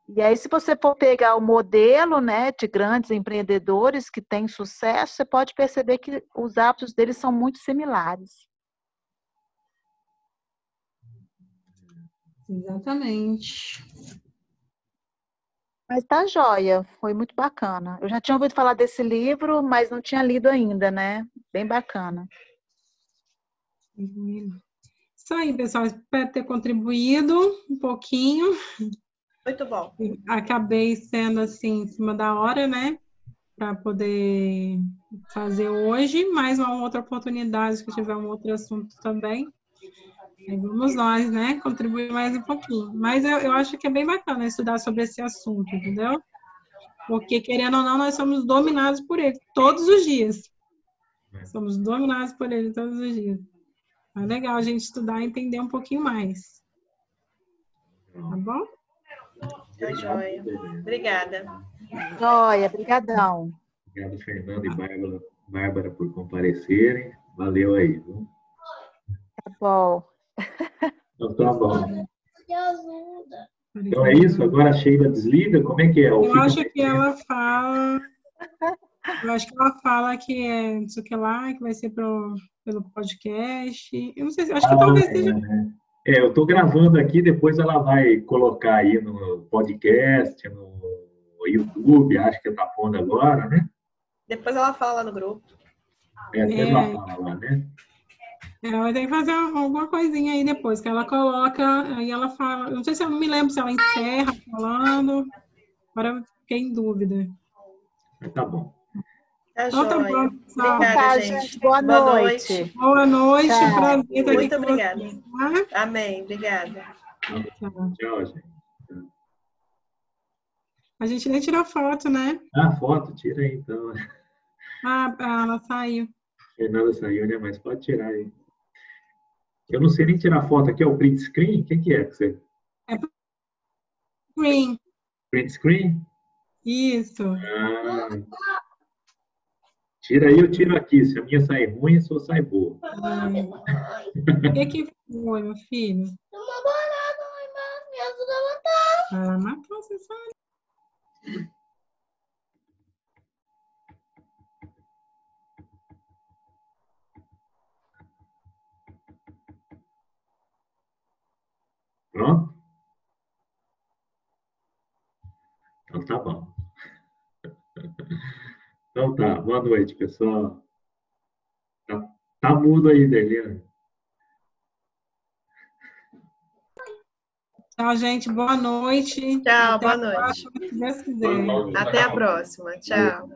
E aí, se você for pegar o modelo, né, de grandes empreendedores que têm sucesso, você pode perceber que os hábitos deles são muito similares. Exatamente. Mas tá joia, foi muito bacana. Eu já tinha ouvido falar desse livro, mas não tinha lido ainda, né? Bem bacana. Isso aí, pessoal. Espero ter contribuído um pouquinho. Muito bom. Acabei sendo assim, em cima da hora, né? Para poder fazer hoje, mais uma outra oportunidade que tiver um outro assunto também. Aí vamos nós, né? Contribuir mais um pouquinho. Mas eu, eu acho que é bem bacana estudar sobre esse assunto, entendeu? Porque, querendo ou não, nós somos dominados por ele todos os dias. Somos dominados por ele todos os dias. É legal a gente estudar e entender um pouquinho mais. Tá bom? Tá joia. Obrigada. Joia, brigadão. Obrigado, Fernando e Bárbara, Bárbara, por comparecerem. Valeu aí, viu? Tá bom. Então tá bom. Então é isso? Agora a Sheila desliga? Como é que é? Eu acho que ela fala. Eu acho que ela fala que é não sei o que lá, que vai ser pro, pelo podcast. Eu não sei, se- acho que Ah, talvez é, seja. né? É, eu estou gravando aqui, depois ela vai colocar aí no podcast, no YouTube, acho que tá pondo agora, né? Depois ela fala lá no grupo. É, até É. ela fala lá, né? Ela vai ter que fazer alguma coisinha aí depois, que ela coloca, aí ela fala. eu Não sei se eu não me lembro se ela encerra falando. Agora eu fiquei em dúvida. Tá bom. Tá Então tá joia. bom, pessoal. Obrigada, Tá, gente. gente. Boa noite. Boa noite, Tchau. prazer estar aqui Muito com obrigada. vocês, tá? Amém. Obrigada. Tchau. Gente. A gente nem tirou foto, né? Ah, foto, tira aí então. Ah, ela saiu. Fernanda saiu, né? Mas pode tirar aí. Eu não sei nem tirar foto aqui, é o print screen? O que, que é? que você- Green. Print screen? Isso. Ah. Tira aí, eu tiro aqui. Se a minha sair ruim, a sua sai boa. O que, que foi, meu filho? Ela matou você só. Pronto? Então tá bom. Então tá, boa noite, pessoal. Tá, tá mudo aí, Deliane. Tchau, gente. Boa noite. Tchau, Até boa noite. próxima, se Deus quiser. Até a próxima. Tchau.